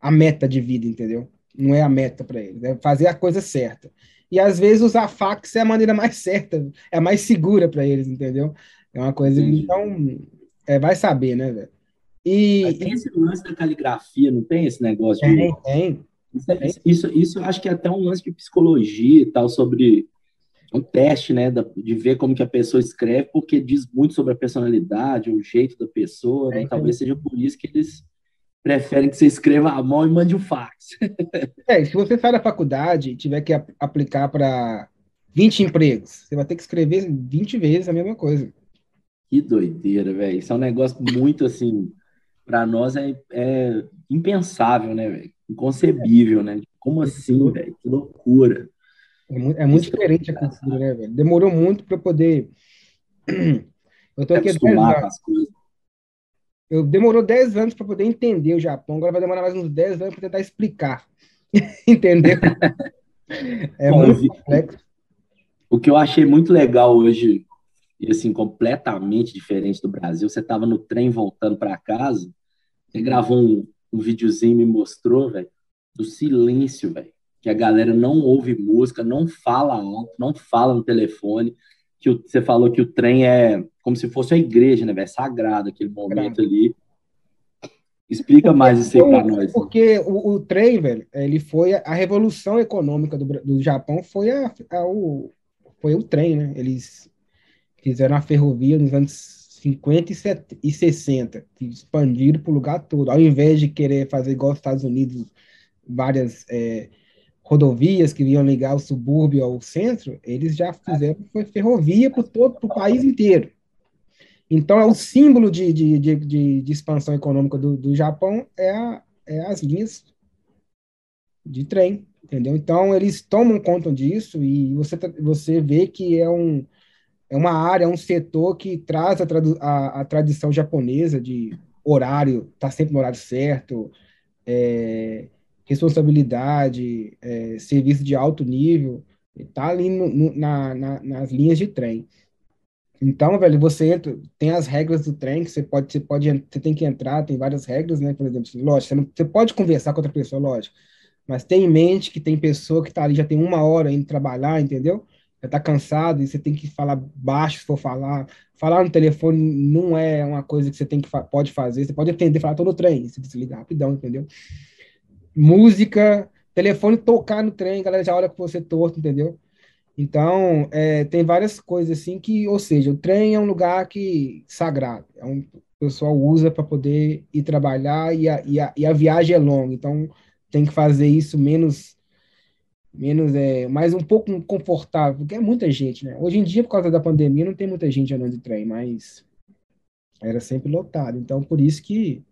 a meta de vida, entendeu? Não é a meta para eles. É fazer a coisa certa. E às vezes usar fax é a maneira mais certa, é a mais segura para eles, entendeu? É uma coisa. Então, é, vai saber, né, velho? E tem esse lance da caligrafia, não tem esse negócio de. Tem, tem. Isso, é, isso, isso, eu acho que é até um lance de psicologia e tal, sobre um teste, né, de ver como que a pessoa escreve, porque diz muito sobre a personalidade, o jeito da pessoa, né? Talvez seja por isso que eles preferem que você escreva à mão e mande o um fax. é, se você sai da faculdade e tiver que aplicar para 20 empregos, você vai ter que escrever 20 vezes a mesma coisa. Que doideira, velho. Isso é um negócio muito assim, para nós é, é, impensável, né, velho? Inconcebível, né? Como assim, velho? Que loucura. É muito, é muito diferente a cultura, né, velho? Demorou muito para poder. *clears throat* Eu tô aqui há 10 anos. Eu demorou 10 anos para poder entender o Japão, agora vai demorar mais uns 10 anos para tentar explicar. *laughs* Entendeu? *laughs* É Bom, muito complexo. O que eu achei muito legal hoje, e assim, completamente diferente do Brasil, você estava no trem voltando para casa, você gravou um, um videozinho e me mostrou, velho, do silêncio, velho. Que a galera não ouve música, não fala alto, não fala no telefone. Que o, você falou que o trem é como se fosse a igreja, né, velho? Sagrado aquele momento ali. Explica mais isso aí para nós. Porque o, o, trem, velho, ele foi a, a revolução econômica do, do Japão foi a, a, o, foi o trem, né? Eles fizeram a ferrovia nos anos 50 e 60, expandiram para o lugar todo. Ao invés de querer fazer igual os Estados Unidos, várias é, rodovias que iam ligar o subúrbio ao centro, eles já fizeram foi ferrovia para todo o país inteiro. Então, é o símbolo de, de, de, de expansão econômica do, do Japão é, a, é as linhas de trem, entendeu? Então, eles tomam conta disso e você, tá, você vê que é, um, é uma área, é um setor que traz a, a, a tradição japonesa de horário, tá sempre no horário certo, é, responsabilidade, é, serviço de alto nível, tá ali no, no, na, na, nas linhas de trem. Então, velho, você entra, tem as regras do trem que você pode, você pode, você tem que entrar, tem várias regras, né? Por exemplo, lógico, você, não, você pode conversar com outra pessoa, lógico, mas tem em mente que tem pessoa que tá ali já tem uma hora indo trabalhar, entendeu? Já tá cansado e você tem que falar baixo se for falar. Falar no telefone não é uma coisa que você tem que pode fazer, você pode atender, falar todo o trem, você desliga rapidão, entendeu? Música, telefone tocar no trem, galera já olha com você torto, entendeu? Então, é, tem várias coisas assim que, ou seja, o trem é um lugar que sagrado, é um, o pessoal usa para poder ir trabalhar e a, e, a, e a viagem é longa, então tem que fazer isso menos, menos é, mais um pouco confortável, porque é muita gente, né? Hoje em dia, por causa da pandemia, não tem muita gente andando de trem, mas era sempre lotado, então por isso que,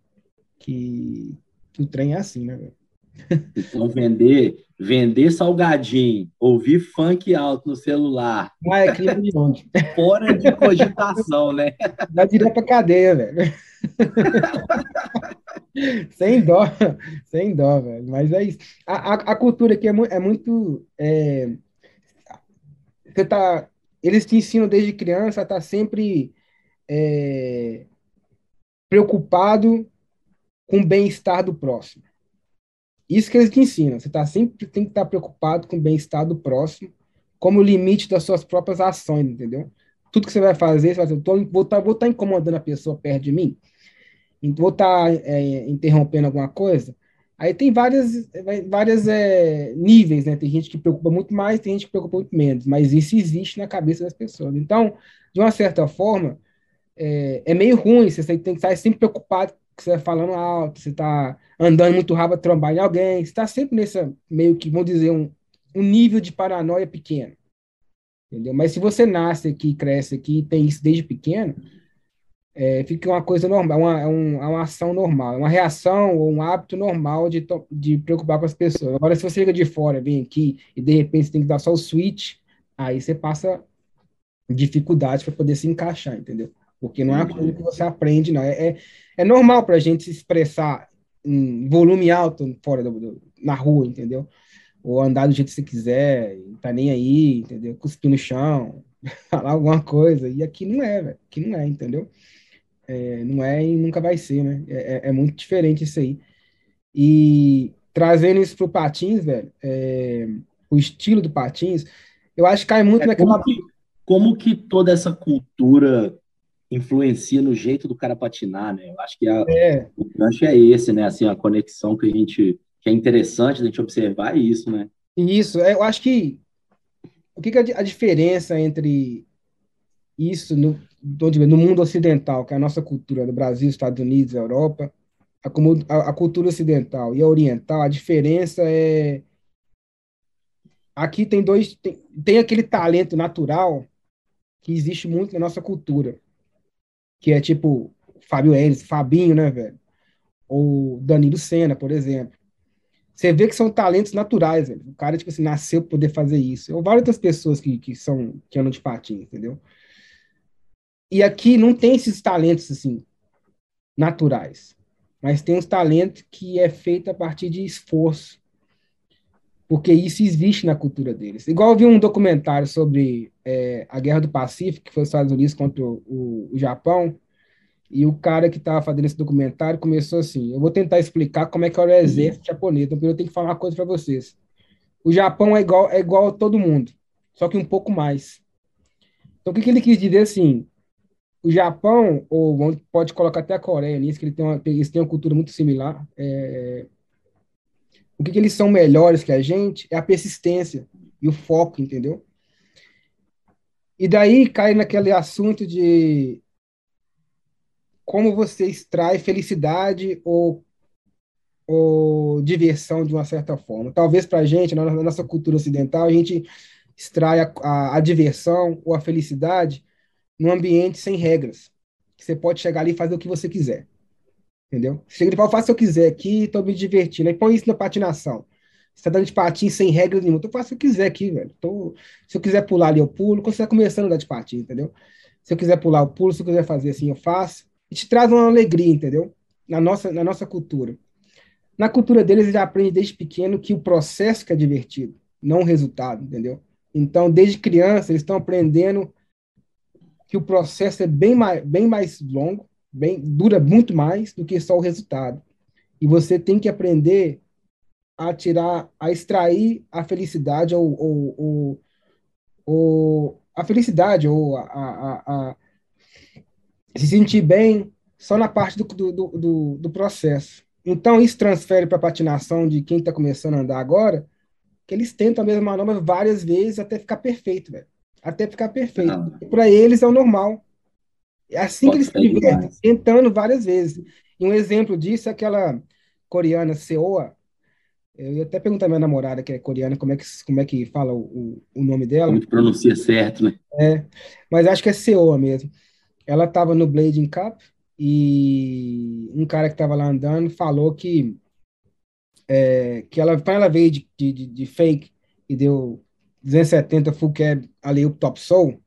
que, que o trem é assim, né? *laughs* Então, vender, vender salgadinho, ouvir funk alto no celular. Ah, é crime de onde? *laughs* Fora de cogitação, né? Vai direto pra cadeia, velho. *laughs* *laughs* sem dó, *laughs* sem dó, velho. Mas é isso. A, a, a cultura aqui é, mu é muito. É... Você tá, eles te ensinam desde criança a estar tá sempre é... preocupado com o bem-estar do próximo. Isso que eles te ensinam. Você tá sempre tem que estar preocupado com o bem-estar do próximo, como limite das suas próprias ações, entendeu? Tudo que você vai fazer, você vai dizer, vou estar tá, tá incomodando a pessoa perto de mim, vou estar tá, é, interrompendo alguma coisa. Aí tem várias, várias é, níveis, né? Tem gente que preocupa muito mais, tem gente que preocupa muito menos, mas isso existe na cabeça das pessoas. Então, de uma certa forma, é, é meio ruim, você tem que estar sempre preocupado que você vai falando alto, você está andando muito rápido, trombar em alguém, você está sempre nessa, meio que, vamos dizer, um, um nível de paranoia pequeno. Entendeu? Mas se você nasce aqui, cresce aqui, tem isso desde pequeno, é, fica uma coisa normal, uma, é uma, é uma ação normal, uma reação ou um hábito normal de, de preocupar com as pessoas. Agora, se você chega de fora, vem aqui e de repente você tem que dar só o switch, aí você passa dificuldade para poder se encaixar, entendeu? Porque não é uma coisa que você aprende, não. É, é, é normal para a gente se expressar em volume alto fora do, do, na rua, entendeu? Ou andar do jeito que você quiser, não tá nem aí, entendeu? Cuspir no chão, *laughs* falar alguma coisa. E aqui não é, velho. Aqui não é, entendeu? É, não é e nunca vai ser, né? É, é, é muito diferente isso aí. E trazendo isso pro Patins, velho, é, o estilo do Patins, eu acho que cai muito é naquela. Como que, como que toda essa cultura influencia no jeito do cara patinar, né? Eu acho que a, é. o gancho é esse, né? Assim, a conexão que a gente que é interessante a gente observar é isso, né? Isso, é, eu acho que o que, que é a diferença entre isso no, no mundo ocidental, que é a nossa cultura do Brasil, Estados Unidos, Europa, a, a, cultura ocidental e a oriental, a diferença é aqui tem dois tem, tem aquele talento natural que existe muito na nossa cultura que é tipo Fábio Enes, Fabinho, né, velho? Ou Danilo Senna, por exemplo. Você vê que são talentos naturais, velho. O cara, tipo assim, nasceu para poder fazer isso. Ou várias outras pessoas que, que são, que andam de patins, entendeu? E aqui não tem esses talentos, assim, naturais. Mas tem uns talentos que é feito a partir de esforço. porque isso existe na cultura deles. Igual eu vi um documentário sobre é, a Guerra do Pacífico, que foi os Estados Unidos contra o, o Japão, e o cara que estava fazendo esse documentário começou assim: eu vou tentar explicar como é que era o exército japonês, então eu tenho que falar uma coisa para vocês. O Japão é igual, é igual a todo mundo, só que um pouco mais. Então, o que, que ele quis dizer assim? O Japão, ou pode colocar até a Coreia nisso, que ele tem uma, eles têm uma cultura muito similar. É, o que, que eles são melhores que a gente é a persistência e o foco, entendeu? E daí cai naquele assunto de como você extrai felicidade ou, ou diversão de uma certa forma. Talvez para a gente, na nossa cultura ocidental, a gente extrai a, a, a diversão ou a felicidade num ambiente sem regras. Que você pode chegar ali e fazer o que você quiser. Entendeu? Chega de pau, faço o que eu quiser aqui, tô me divertindo. Aí põe isso na patinação. Você tá dando de patins sem regras nenhuma. Então, eu faço o que eu quiser aqui, velho. Tô... Se eu quiser pular ali, eu pulo. Quando você tá começando a dar de patins, entendeu? Se eu quiser pular, eu pulo. Se eu quiser fazer assim, eu faço. E te traz uma alegria, entendeu? Na nossa, na nossa cultura. Na cultura deles, eles aprendem desde pequeno que o processo que é divertido, não o resultado, entendeu? Então, desde criança, eles estão aprendendo que o processo é bem mais, bem mais longo, bem, dura muito mais do que só o resultado. E você tem que aprender a tirar, a extrair a felicidade ou, ou, ou, ou a felicidade ou a, a, a, se sentir bem só na parte do, do, do, do processo. Então, isso transfere para a patinação de quem está começando a andar agora, que eles tentam a mesma manobra várias vezes até ficar perfeito, velho. Até ficar perfeito. Ah. Para eles é o normal. É assim Pode que eles se divertem, tentando várias vezes. E um exemplo disso é aquela coreana Seoa. Eu ia até perguntar à minha namorada, que é coreana, como é que, como é que fala o, o nome dela. Como pronuncia certo, né? É, mas acho que é Seoa mesmo. Ela estava no Blading Cup e um cara que estava lá andando falou que é, que ela, quando ela veio de, de, de, fake e deu 270 full cab ali o top soul.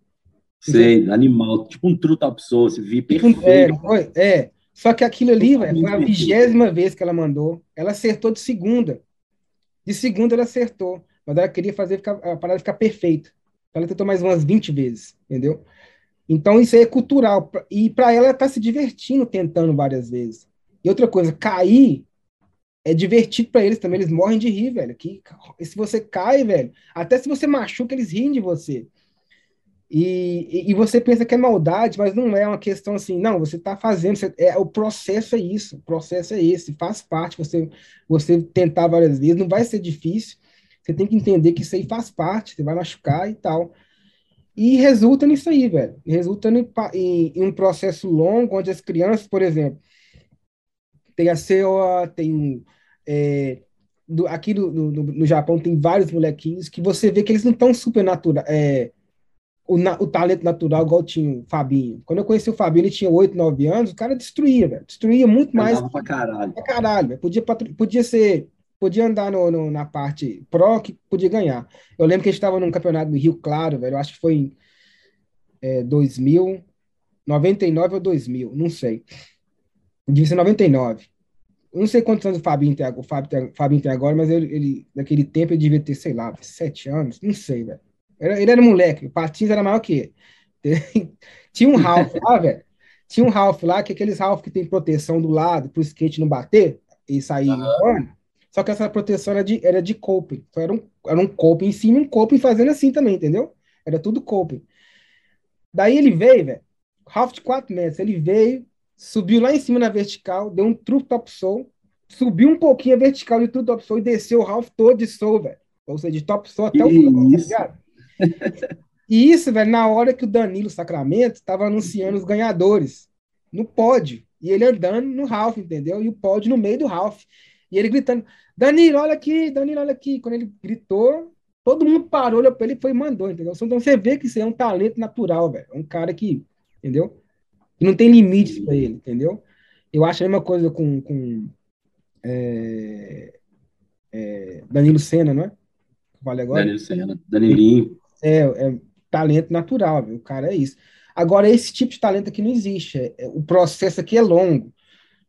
Sei, animal, tipo um true top soul, se vi perfeito. É, foi, é, só que aquilo ali, véio, foi a vigésima vez que ela mandou. Ela acertou de segunda. De segunda ela acertou, mas ela queria fazer ficar, a parada ficar perfeita. Ela tentou mais umas 20 vezes, entendeu? Então isso aí é cultural. E para ela, ela está se divertindo tentando várias vezes. E outra coisa, cair é divertido para eles também. Eles morrem de rir, velho. Que, se você cai, velho, até se você machuca, eles riem de você. E, e, e você pensa que é maldade, mas não é uma questão assim, não, você está fazendo, você, é, o processo é isso, o processo é esse, faz parte, você, você tentar várias vezes, não vai ser difícil, você tem que entender que isso aí faz parte, você vai machucar e tal. E resulta nisso aí, velho. Resulta em, em, em um processo longo, onde as crianças, por exemplo, tem a COA, tem. É, do, aqui no, no, no, Japão tem vários molequinhos que você vê que eles não estão super natural. É, o, na, o, talento natural, igual tinha o Fabinho. Quando eu conheci o Fabinho, ele tinha 8, 9 anos, o cara destruía, velho. Destruía muito mais. Pra caralho. Pra caralho, Podia, podia ser podia andar no, no, na parte pro que podia ganhar. Eu lembro que a gente estava num campeonato do Rio Claro, velho, eu acho que foi em é, 2000, 99 ou 2000, não sei. Devia ser 99. Eu não sei quantos anos o Fabinho tem, o Fábio tem, o Fabinho tem agora, mas ele, ele, naquele tempo ele devia ter, sei lá, sete anos, não sei, velho. Ele era moleque, o Patins era maior que ele. *laughs* Tinha um Ralph lá, velho. Tinha um Ralph lá, que é aqueles Ralph que tem proteção do lado, para o skate não bater e sair uhum. Só que essa proteção era de, era de coping. Então era um, era um coping em cima e um coping fazendo assim também, entendeu? Era tudo coping. Daí ele veio, velho, half de 4 metros. Ele veio, subiu lá em cima na vertical, deu um true top soul, subiu um pouquinho a vertical de true top soul e desceu o half todo de soul, velho. Ou seja, de top soul até o final, tá ligado? *laughs* E isso, velho, na hora que o Danilo Sacramento estava anunciando os ganhadores no pódio. E ele andando no Ralph, entendeu? E o pódio no meio do Ralph. E ele gritando: Danilo, olha aqui, Danilo, olha aqui. Quando ele gritou, todo mundo parou, olhou para ele e foi e mandou, entendeu? Então você vê que isso é um talento natural, velho. É um cara que, entendeu? Não tem limites para ele, entendeu? Eu acho a mesma coisa com, com é, é, Danilo Senna, não é? Vale agora? Danilo Senna, Danilinho. É, é talento natural, o cara é isso. Agora, esse tipo de talento aqui não existe. É, é, o processo aqui é longo.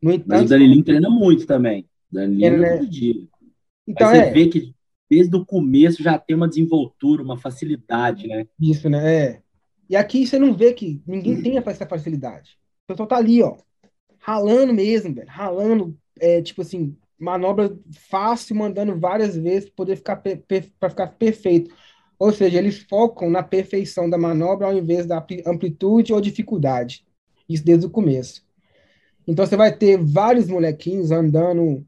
No entanto, Mas o Danilinho treina muito também. Danilinho é, né? todo dia. Então, Aí você é. vê que desde o começo já tem uma desenvoltura, uma facilidade, né? Isso, né? É. E aqui você não vê que ninguém tem essa facilidade. O pessoal tá ali, ó, ralando mesmo, velho, ralando, é, tipo assim, manobra fácil, mandando várias vezes para poder ficar para ficar perfeito. Ou seja, eles focam na perfeição da manobra ao invés da amplitude ou dificuldade. Isso desde o começo. Então você vai ter vários molequinhos andando,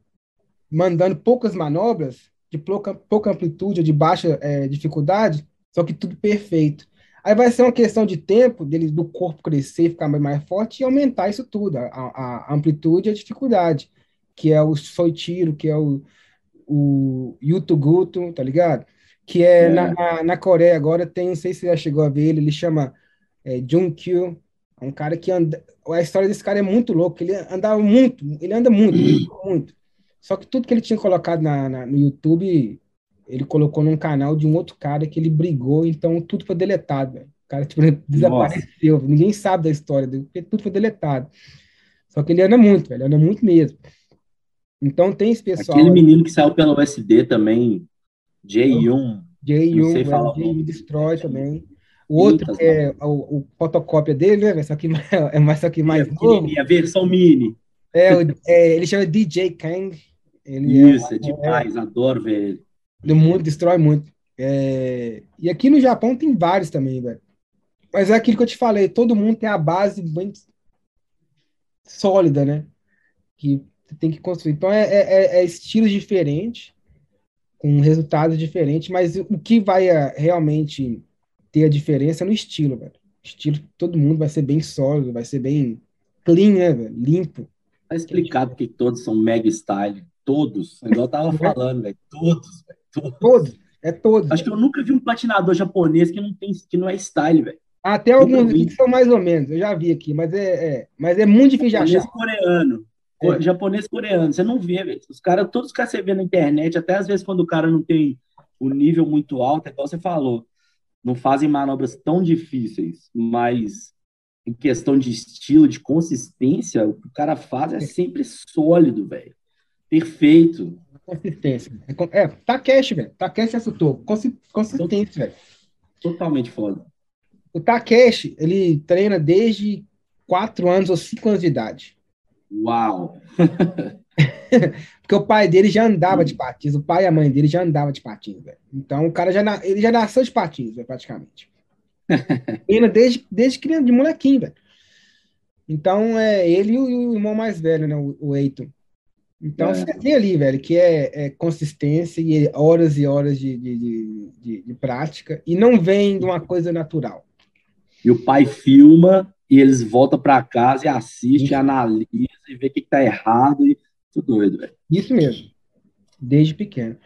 mandando poucas manobras, de pouca, pouca amplitude ou de baixa é, dificuldade, só que tudo perfeito. Aí vai ser uma questão de tempo deles do corpo crescer, ficar mais forte e aumentar isso tudo, a, a amplitude e a dificuldade, que é o soitiro, que é o, o yutuguto, tá ligado? Que é, é. Na, na, na, Coreia agora tem, não sei se você já chegou a ver ele, ele chama é, Junkyu, é um cara que anda. A história desse cara é muito louco. Ele andava muito, ele anda muito, *clears throat* muito. Só que tudo que ele tinha colocado na, na, no YouTube, ele colocou num canal de um outro cara que ele brigou, então tudo foi deletado. O cara tipo, *laughs* desapareceu. Nossa. Ninguém sabe da história dele, porque tudo foi deletado. Só que ele anda muito, velho, anda muito mesmo. Então tem esse pessoal. Aquele menino que saiu pela USD também, J1. J1, J1 destrói também. O outro é o, o, fotocópia dele, né? Só que *laughs* é mais só que mais é, novo. A versão mini. É, é, ele chama DJ Kang. Ele Isso, é, é demais, é, adoro ver ele. Muito, destrói muito. É, e aqui no Japão tem vários também, velho. Mas é aquilo que eu te falei, todo mundo tem a base bem sólida, né? Que você tem que construir. Então é, é, é estilos diferentes, com resultados diferentes, mas o que vai realmente ter a diferença no estilo, velho. Estilo, todo mundo vai ser bem sólido, vai ser bem clean, né, velho? Limpo. Tá explicado que todos são mega style. Todos. Igual eu tava *laughs* falando, velho. Todos, velho. Todos. todos. É todos. Acho que eu nunca vi um patinador japonês que não, tem, que não é style, velho. Até alguns que são mais ou menos, eu já vi aqui, mas é, é mas é muito difícil de achar. coreano. É. Japonês coreano, você não vê, velho. Os caras, todos os caras você vê na internet, até às vezes quando o cara não tem o nível muito alto, é igual você falou não fazem manobras tão difíceis, mas em questão de estilo, de consistência, o que o cara faz é sempre sólido, velho. Perfeito. Consistência. É, tá cash, velho. Takeshi acertou. Consistência, velho. Totalmente foda. O Takeshi, ele treina desde 4 anos ou 5 anos de idade. Uau! *laughs* Porque o pai dele já andava de patins, o pai e a mãe dele já andavam de patins, velho. Então o cara já, ele já nasceu de patins, véio, praticamente. *laughs* Ainda desde, desde criança, de molequinho, velho. Então é ele e o, o, irmão mais velho, né, o, o Eiton. Então é. você vê ali, velho, que é, é, consistência e horas e horas de, de, de, de prática e não vem de uma coisa natural. E o pai filma e eles voltam para casa e assistem, analisa e vê o que está errado. E tudo doido, velho. Isso mesmo. Desde pequeno.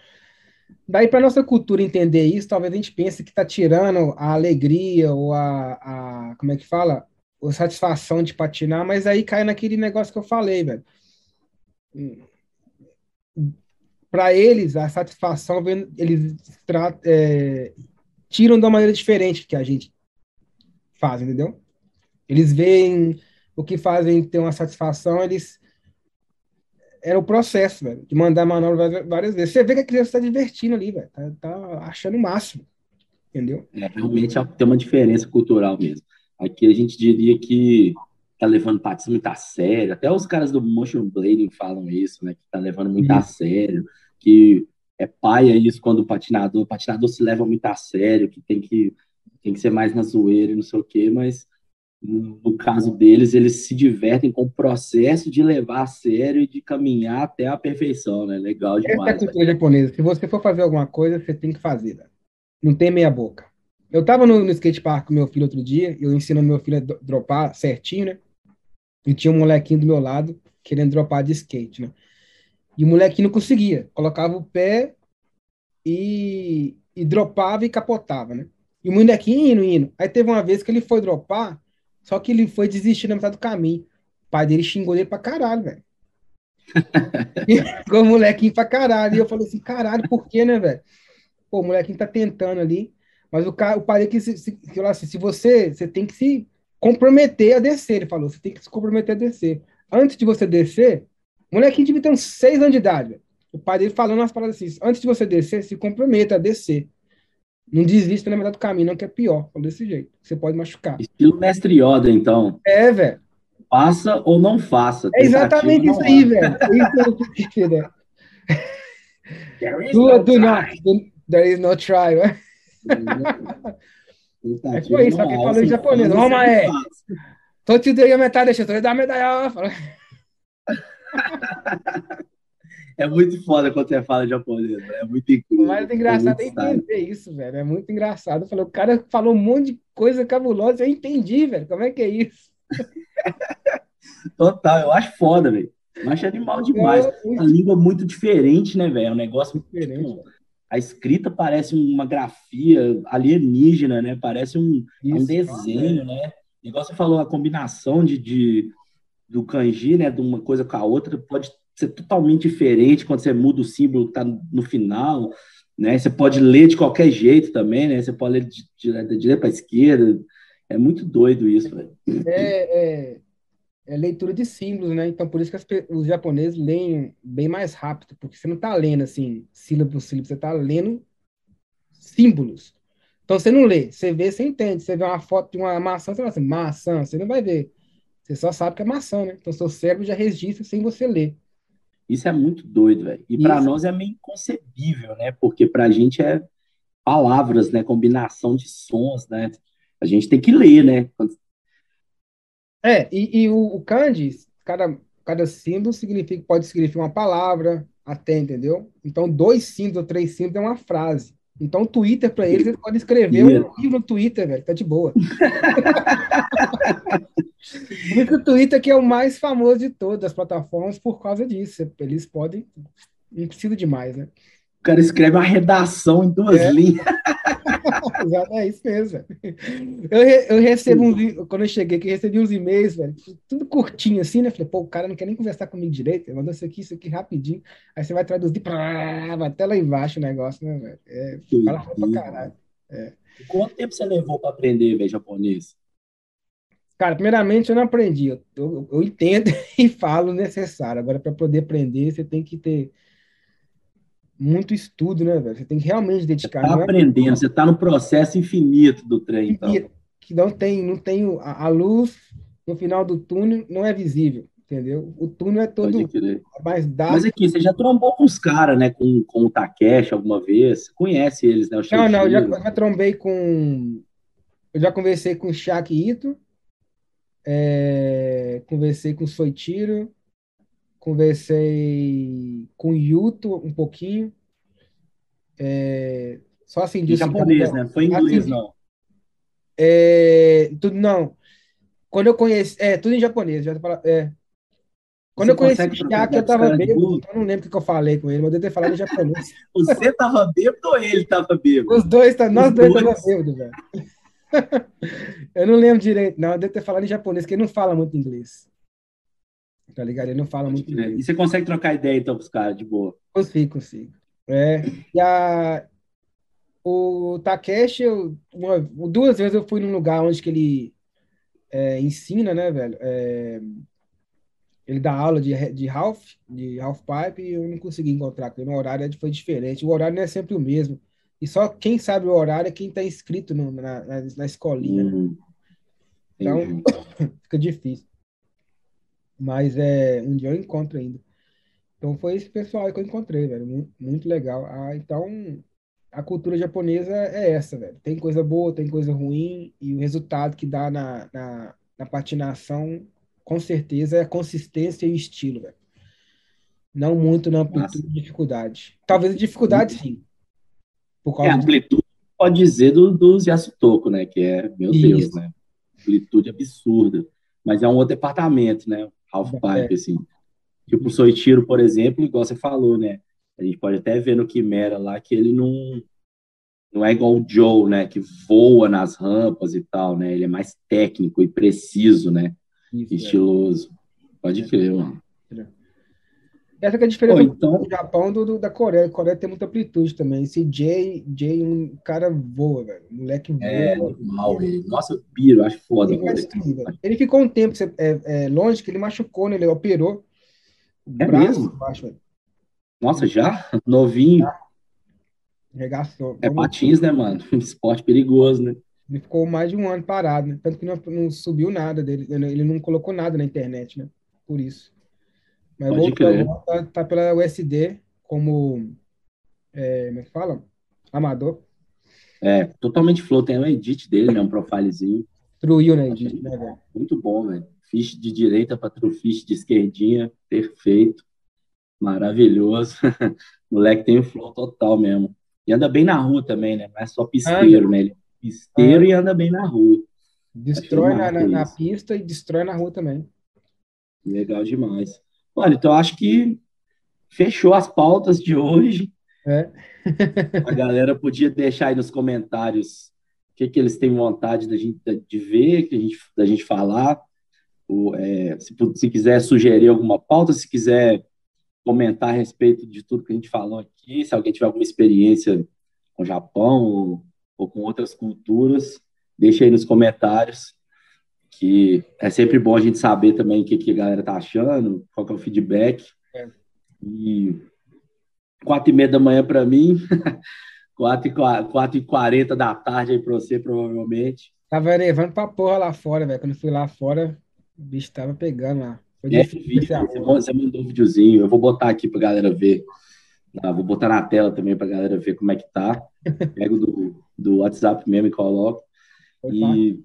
Daí, para nossa cultura entender isso, talvez a gente pense que está tirando a alegria ou a, a. Como é que fala? A satisfação de patinar, mas aí cai naquele negócio que eu falei, velho. Para eles, a satisfação, eles é, tiram de uma maneira diferente que a gente faz, entendeu? Eles veem o que fazem ter uma satisfação, eles era o processo, velho, de mandar manobra várias vezes. Você vê que a criança está divertindo ali, velho, tá, tá, achando o máximo, entendeu? É, realmente é tem uma diferença cultural mesmo. Aqui a gente diria que tá levando patismo muito a sério, até os caras do motion blading falam isso, né, que tá levando muito a sério, que é paia isso quando o patinador, o patinador se leva muito a sério, que tem que tem que ser mais na zoeira e não sei o quê, mas no caso deles, eles se divertem com o processo de levar a sério e de caminhar até a perfeição, né? Legal demais. Essa é a cultura japonesa. Se você for fazer alguma coisa, você tem que fazer. Né? Não tem meia boca. Eu tava no, no skate park com meu filho outro dia, eu ensino meu filho a dropar certinho, né? E tinha um molequinho do meu lado querendo dropar de skate, né? E o molequinho não conseguia. Colocava o pé e, e dropava e capotava, né? E o molequinho indo, indo. Aí teve uma vez que ele foi dropar, só que ele foi desistir na metade do caminho. O pai dele xingou ele pra caralho, velho. *laughs* Ficou o molequinho pra caralho. E eu falei assim, caralho, por quê, né, velho? Pô, o molequinho tá tentando ali. Mas o, cara, o pai dele que se, se, que assim, se você, você tem que se comprometer a descer, ele falou, você tem que se comprometer a descer. Antes de você descer, o molequinho devia ter uns seis anos de idade, velho. O pai dele falando umas palavras assim: antes de você descer, se comprometa a descer. Não desista na metade do caminho, não, que é pior. Falou desse jeito. Você pode machucar. Estilo mestre Yoda, então. É, velho. Faça ou não faça. É exatamente isso aí, velho. Isso é né? There is do, no do not. There is no try. Né? é foi isso, só que falou em japonês. Roma é. Tô te dando a metade, deixa eu dar a medalha. *laughs* É muito foda quando você fala japonês, né? é muito incrível. Mas é engraçado é entender isso, velho. É muito engraçado. Eu falei, o cara falou um monte de coisa cabulosa, eu entendi, velho. Como é que é isso? *laughs* Total, eu acho foda, velho. Eu acho animal demais. É, a língua é muito diferente, né, velho? É um negócio diferente. Tipo, a escrita parece uma grafia alienígena, né? Parece um, isso, um desenho, é. né? Igual você falou, a combinação de, de, do kanji, né, de uma coisa com a outra, pode ser totalmente diferente quando você muda o símbolo que tá no final, né? Você pode ler de qualquer jeito também, né? Você pode ler de direita para esquerda. É muito doido isso, velho. É, é, é, leitura de símbolos, né? Então, por isso que as, os japoneses leem bem mais rápido, porque você não está lendo assim, sílabo por sílabo, você está lendo símbolos. Então, você não lê, você vê, você entende. Você vê uma foto de uma maçã, você fala assim, maçã, você não vai ver. Você só sabe que é maçã, né? Então, seu cérebro já registra sem você ler. Isso é muito doido, velho. E para nós é meio inconcebível, né? Porque para a gente é palavras, né? Combinação de sons, né? A gente tem que ler, né? É, e, e o, o kanji, cada, cada símbolo significa, pode significar uma palavra, até, entendeu? Então, dois símbolos ou três símbolos é uma frase. Então, o Twitter, para eles, eles podem escrever yeah. um livro no Twitter, velho, tá de boa. Por *laughs* isso o Twitter que é o mais famoso de todas as plataformas por causa disso. Eles podem. Não precisa de mais, né? O cara escreve uma redação em duas é. linhas. *laughs* *laughs* é isso mesmo. Eu, eu recebo uns. Quando eu cheguei aqui, recebi uns e-mails, velho, tudo curtinho assim, né? Falei, pô, o cara não quer nem conversar comigo direito. Mandou isso aqui, isso aqui rapidinho. Aí você vai traduzir, pra, vai até lá embaixo o negócio, né, velho? É, fala pra caralho. É. Quanto tempo você levou para aprender véio, japonês? Cara, primeiramente eu não aprendi, eu, eu, eu entendo *laughs* e falo necessário. Agora, para poder aprender, você tem que ter muito estudo, né, velho? Você tem que realmente dedicar. Você está é aprendendo, é... você está no processo infinito do trem, então. Que não tem, não tem a, a, luz no final do túnel não é visível, entendeu? O túnel é todo mais dado. Mas aqui, você já trombou com os caras, né? Com, com o Takeshi alguma vez? Você conhece eles, né? não, não, eu já, já trombei com. Eu já conversei com o Shaq Ito é, conversei com o Soitiro, conversei com o Yuto um pouquinho. É, só assim, de japonês, né? Foi em inglês, assim, não. É, tudo, não. Quando eu conheci. É, tudo em japonês. Já é. Quando Você eu conheci o Shaq, eu tava bêbado, então não lembro o que eu falei com ele, mas eu devo ter falado em japonês. *laughs* Você tava bêbado ou ele tava bêbado? Os dois, nós Os dois, dois. tava bêbado, velho. *laughs* eu não lembro direito, não. Eu devo ter falado em japonês, porque ele não fala muito inglês. Tá ligado? Ele não fala muito inglês. E você consegue trocar ideia, então, com os caras, de boa? Consigo, consigo. É, e a, o Takeshi, eu, uma, duas vezes eu fui num lugar onde que ele é, ensina, né, velho? É, ele dá aula de, de half, de half pipe, e eu não consegui encontrar, porque o horário foi diferente. O horário não é sempre o mesmo. E só quem sabe o horário é quem está inscrito no, na, na, na, escolinha. Né? Uhum. Então, *laughs* fica difícil. Mas é, um dia eu encontro ainda. Então foi esse pessoal que eu encontrei, velho. Muito, muito legal. Ah, então, a cultura japonesa é essa, velho. Tem coisa boa, tem coisa ruim, e o resultado que dá na, na, na patinação, com certeza, é a consistência e o estilo, velho. Não muito na amplitude e dificuldade. Talvez a dificuldade, sim. Por causa é, amplitude de... pode dizer do, dos Yasutoko, né? Que é, meu Isso. Deus, né? Amplitude absurda. Mas é um outro departamento, né? Half é. É. assim. Tipo o Soichiro, por exemplo, igual você falou, né? A gente pode até ver no Quimera lá que ele não não é igual o Joe, né, que voa nas rampas e tal, né? Ele é mais técnico e preciso, né? Isso, é. Estiloso. É. Pode crer, mano. Essa que é a diferença então... do Japão do, do, da Coreia. A Coreia tem muita amplitude também. Esse Jay, Jay um cara voa, velho. moleque voa. É, normal. Nossa, eu piro, acho foda. Ele, ele ficou um tempo é, é, longe que ele machucou, né? Ele operou. O é braço mesmo? baixo, velho. Nossa, já? *laughs* Novinho. Regaçou. É patins, né, mano? *laughs* Esporte perigoso, né? Ele ficou mais de um ano parado, né? Tanto que não, não subiu nada dele. Ele não colocou nada na internet, né? Por isso. Mas Pode agora, tá, tá pela USD como. É, como é que fala? Amador. É, totalmente flow. Tem o edit dele, né? Um profilezinho. Destruiu, né, né, velho? Muito bom, velho. Fiche de direita para trufiche de esquerdinha. Perfeito. Maravilhoso. *laughs* Moleque tem o flow total mesmo. E anda bem na rua também, né? Não é só pisteiro, né? Ele é pisteiro e anda bem na rua. Destrói na, na, na pista e destrói na rua também. Legal demais. Olha, então acho que fechou as pautas de hoje. É. A galera podia deixar aí nos comentários o que, que eles têm vontade da gente, de ver, que a gente, da gente falar. É, se, se quiser sugerir alguma pauta, se quiser comentar a respeito de tudo que a gente falou aqui, se alguém tiver alguma experiência com o Japão ou, ou com outras culturas, deixa aí nos comentários, que é sempre bom a gente saber também o que, que a galera tá achando, qual que é o feedback. É. E quatro e meia da manhã para mim, *laughs* quatro e, quatro e quarenta da tarde aí para você, provavelmente. Tava levando pra porra lá fora, velho. Quando eu fui lá fora, o bicho tava pegando lá. Foi É, difícil vídeo, você mandou um videozinho, eu vou botar aqui pra galera ver. Ah, vou botar na tela também pra galera ver como é que tá. *laughs* Pego do, do WhatsApp mesmo e coloco. Fácil. E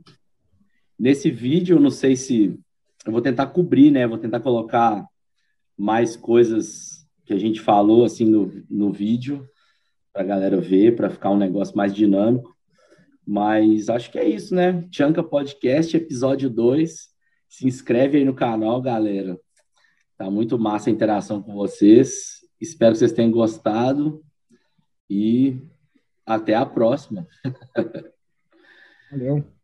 nesse vídeo, eu não sei se. Eu vou tentar cobrir, né? Vou tentar colocar mais coisas que a gente falou assim no, no vídeo pra galera ver, pra ficar um negócio mais dinâmico. Mas acho que é isso, né? Tchanka Podcast, episódio 2. Se inscreve aí no canal, galera. Tá muito massa a interação com vocês. Espero que vocês tenham gostado. E até a próxima. *laughs* Valeu.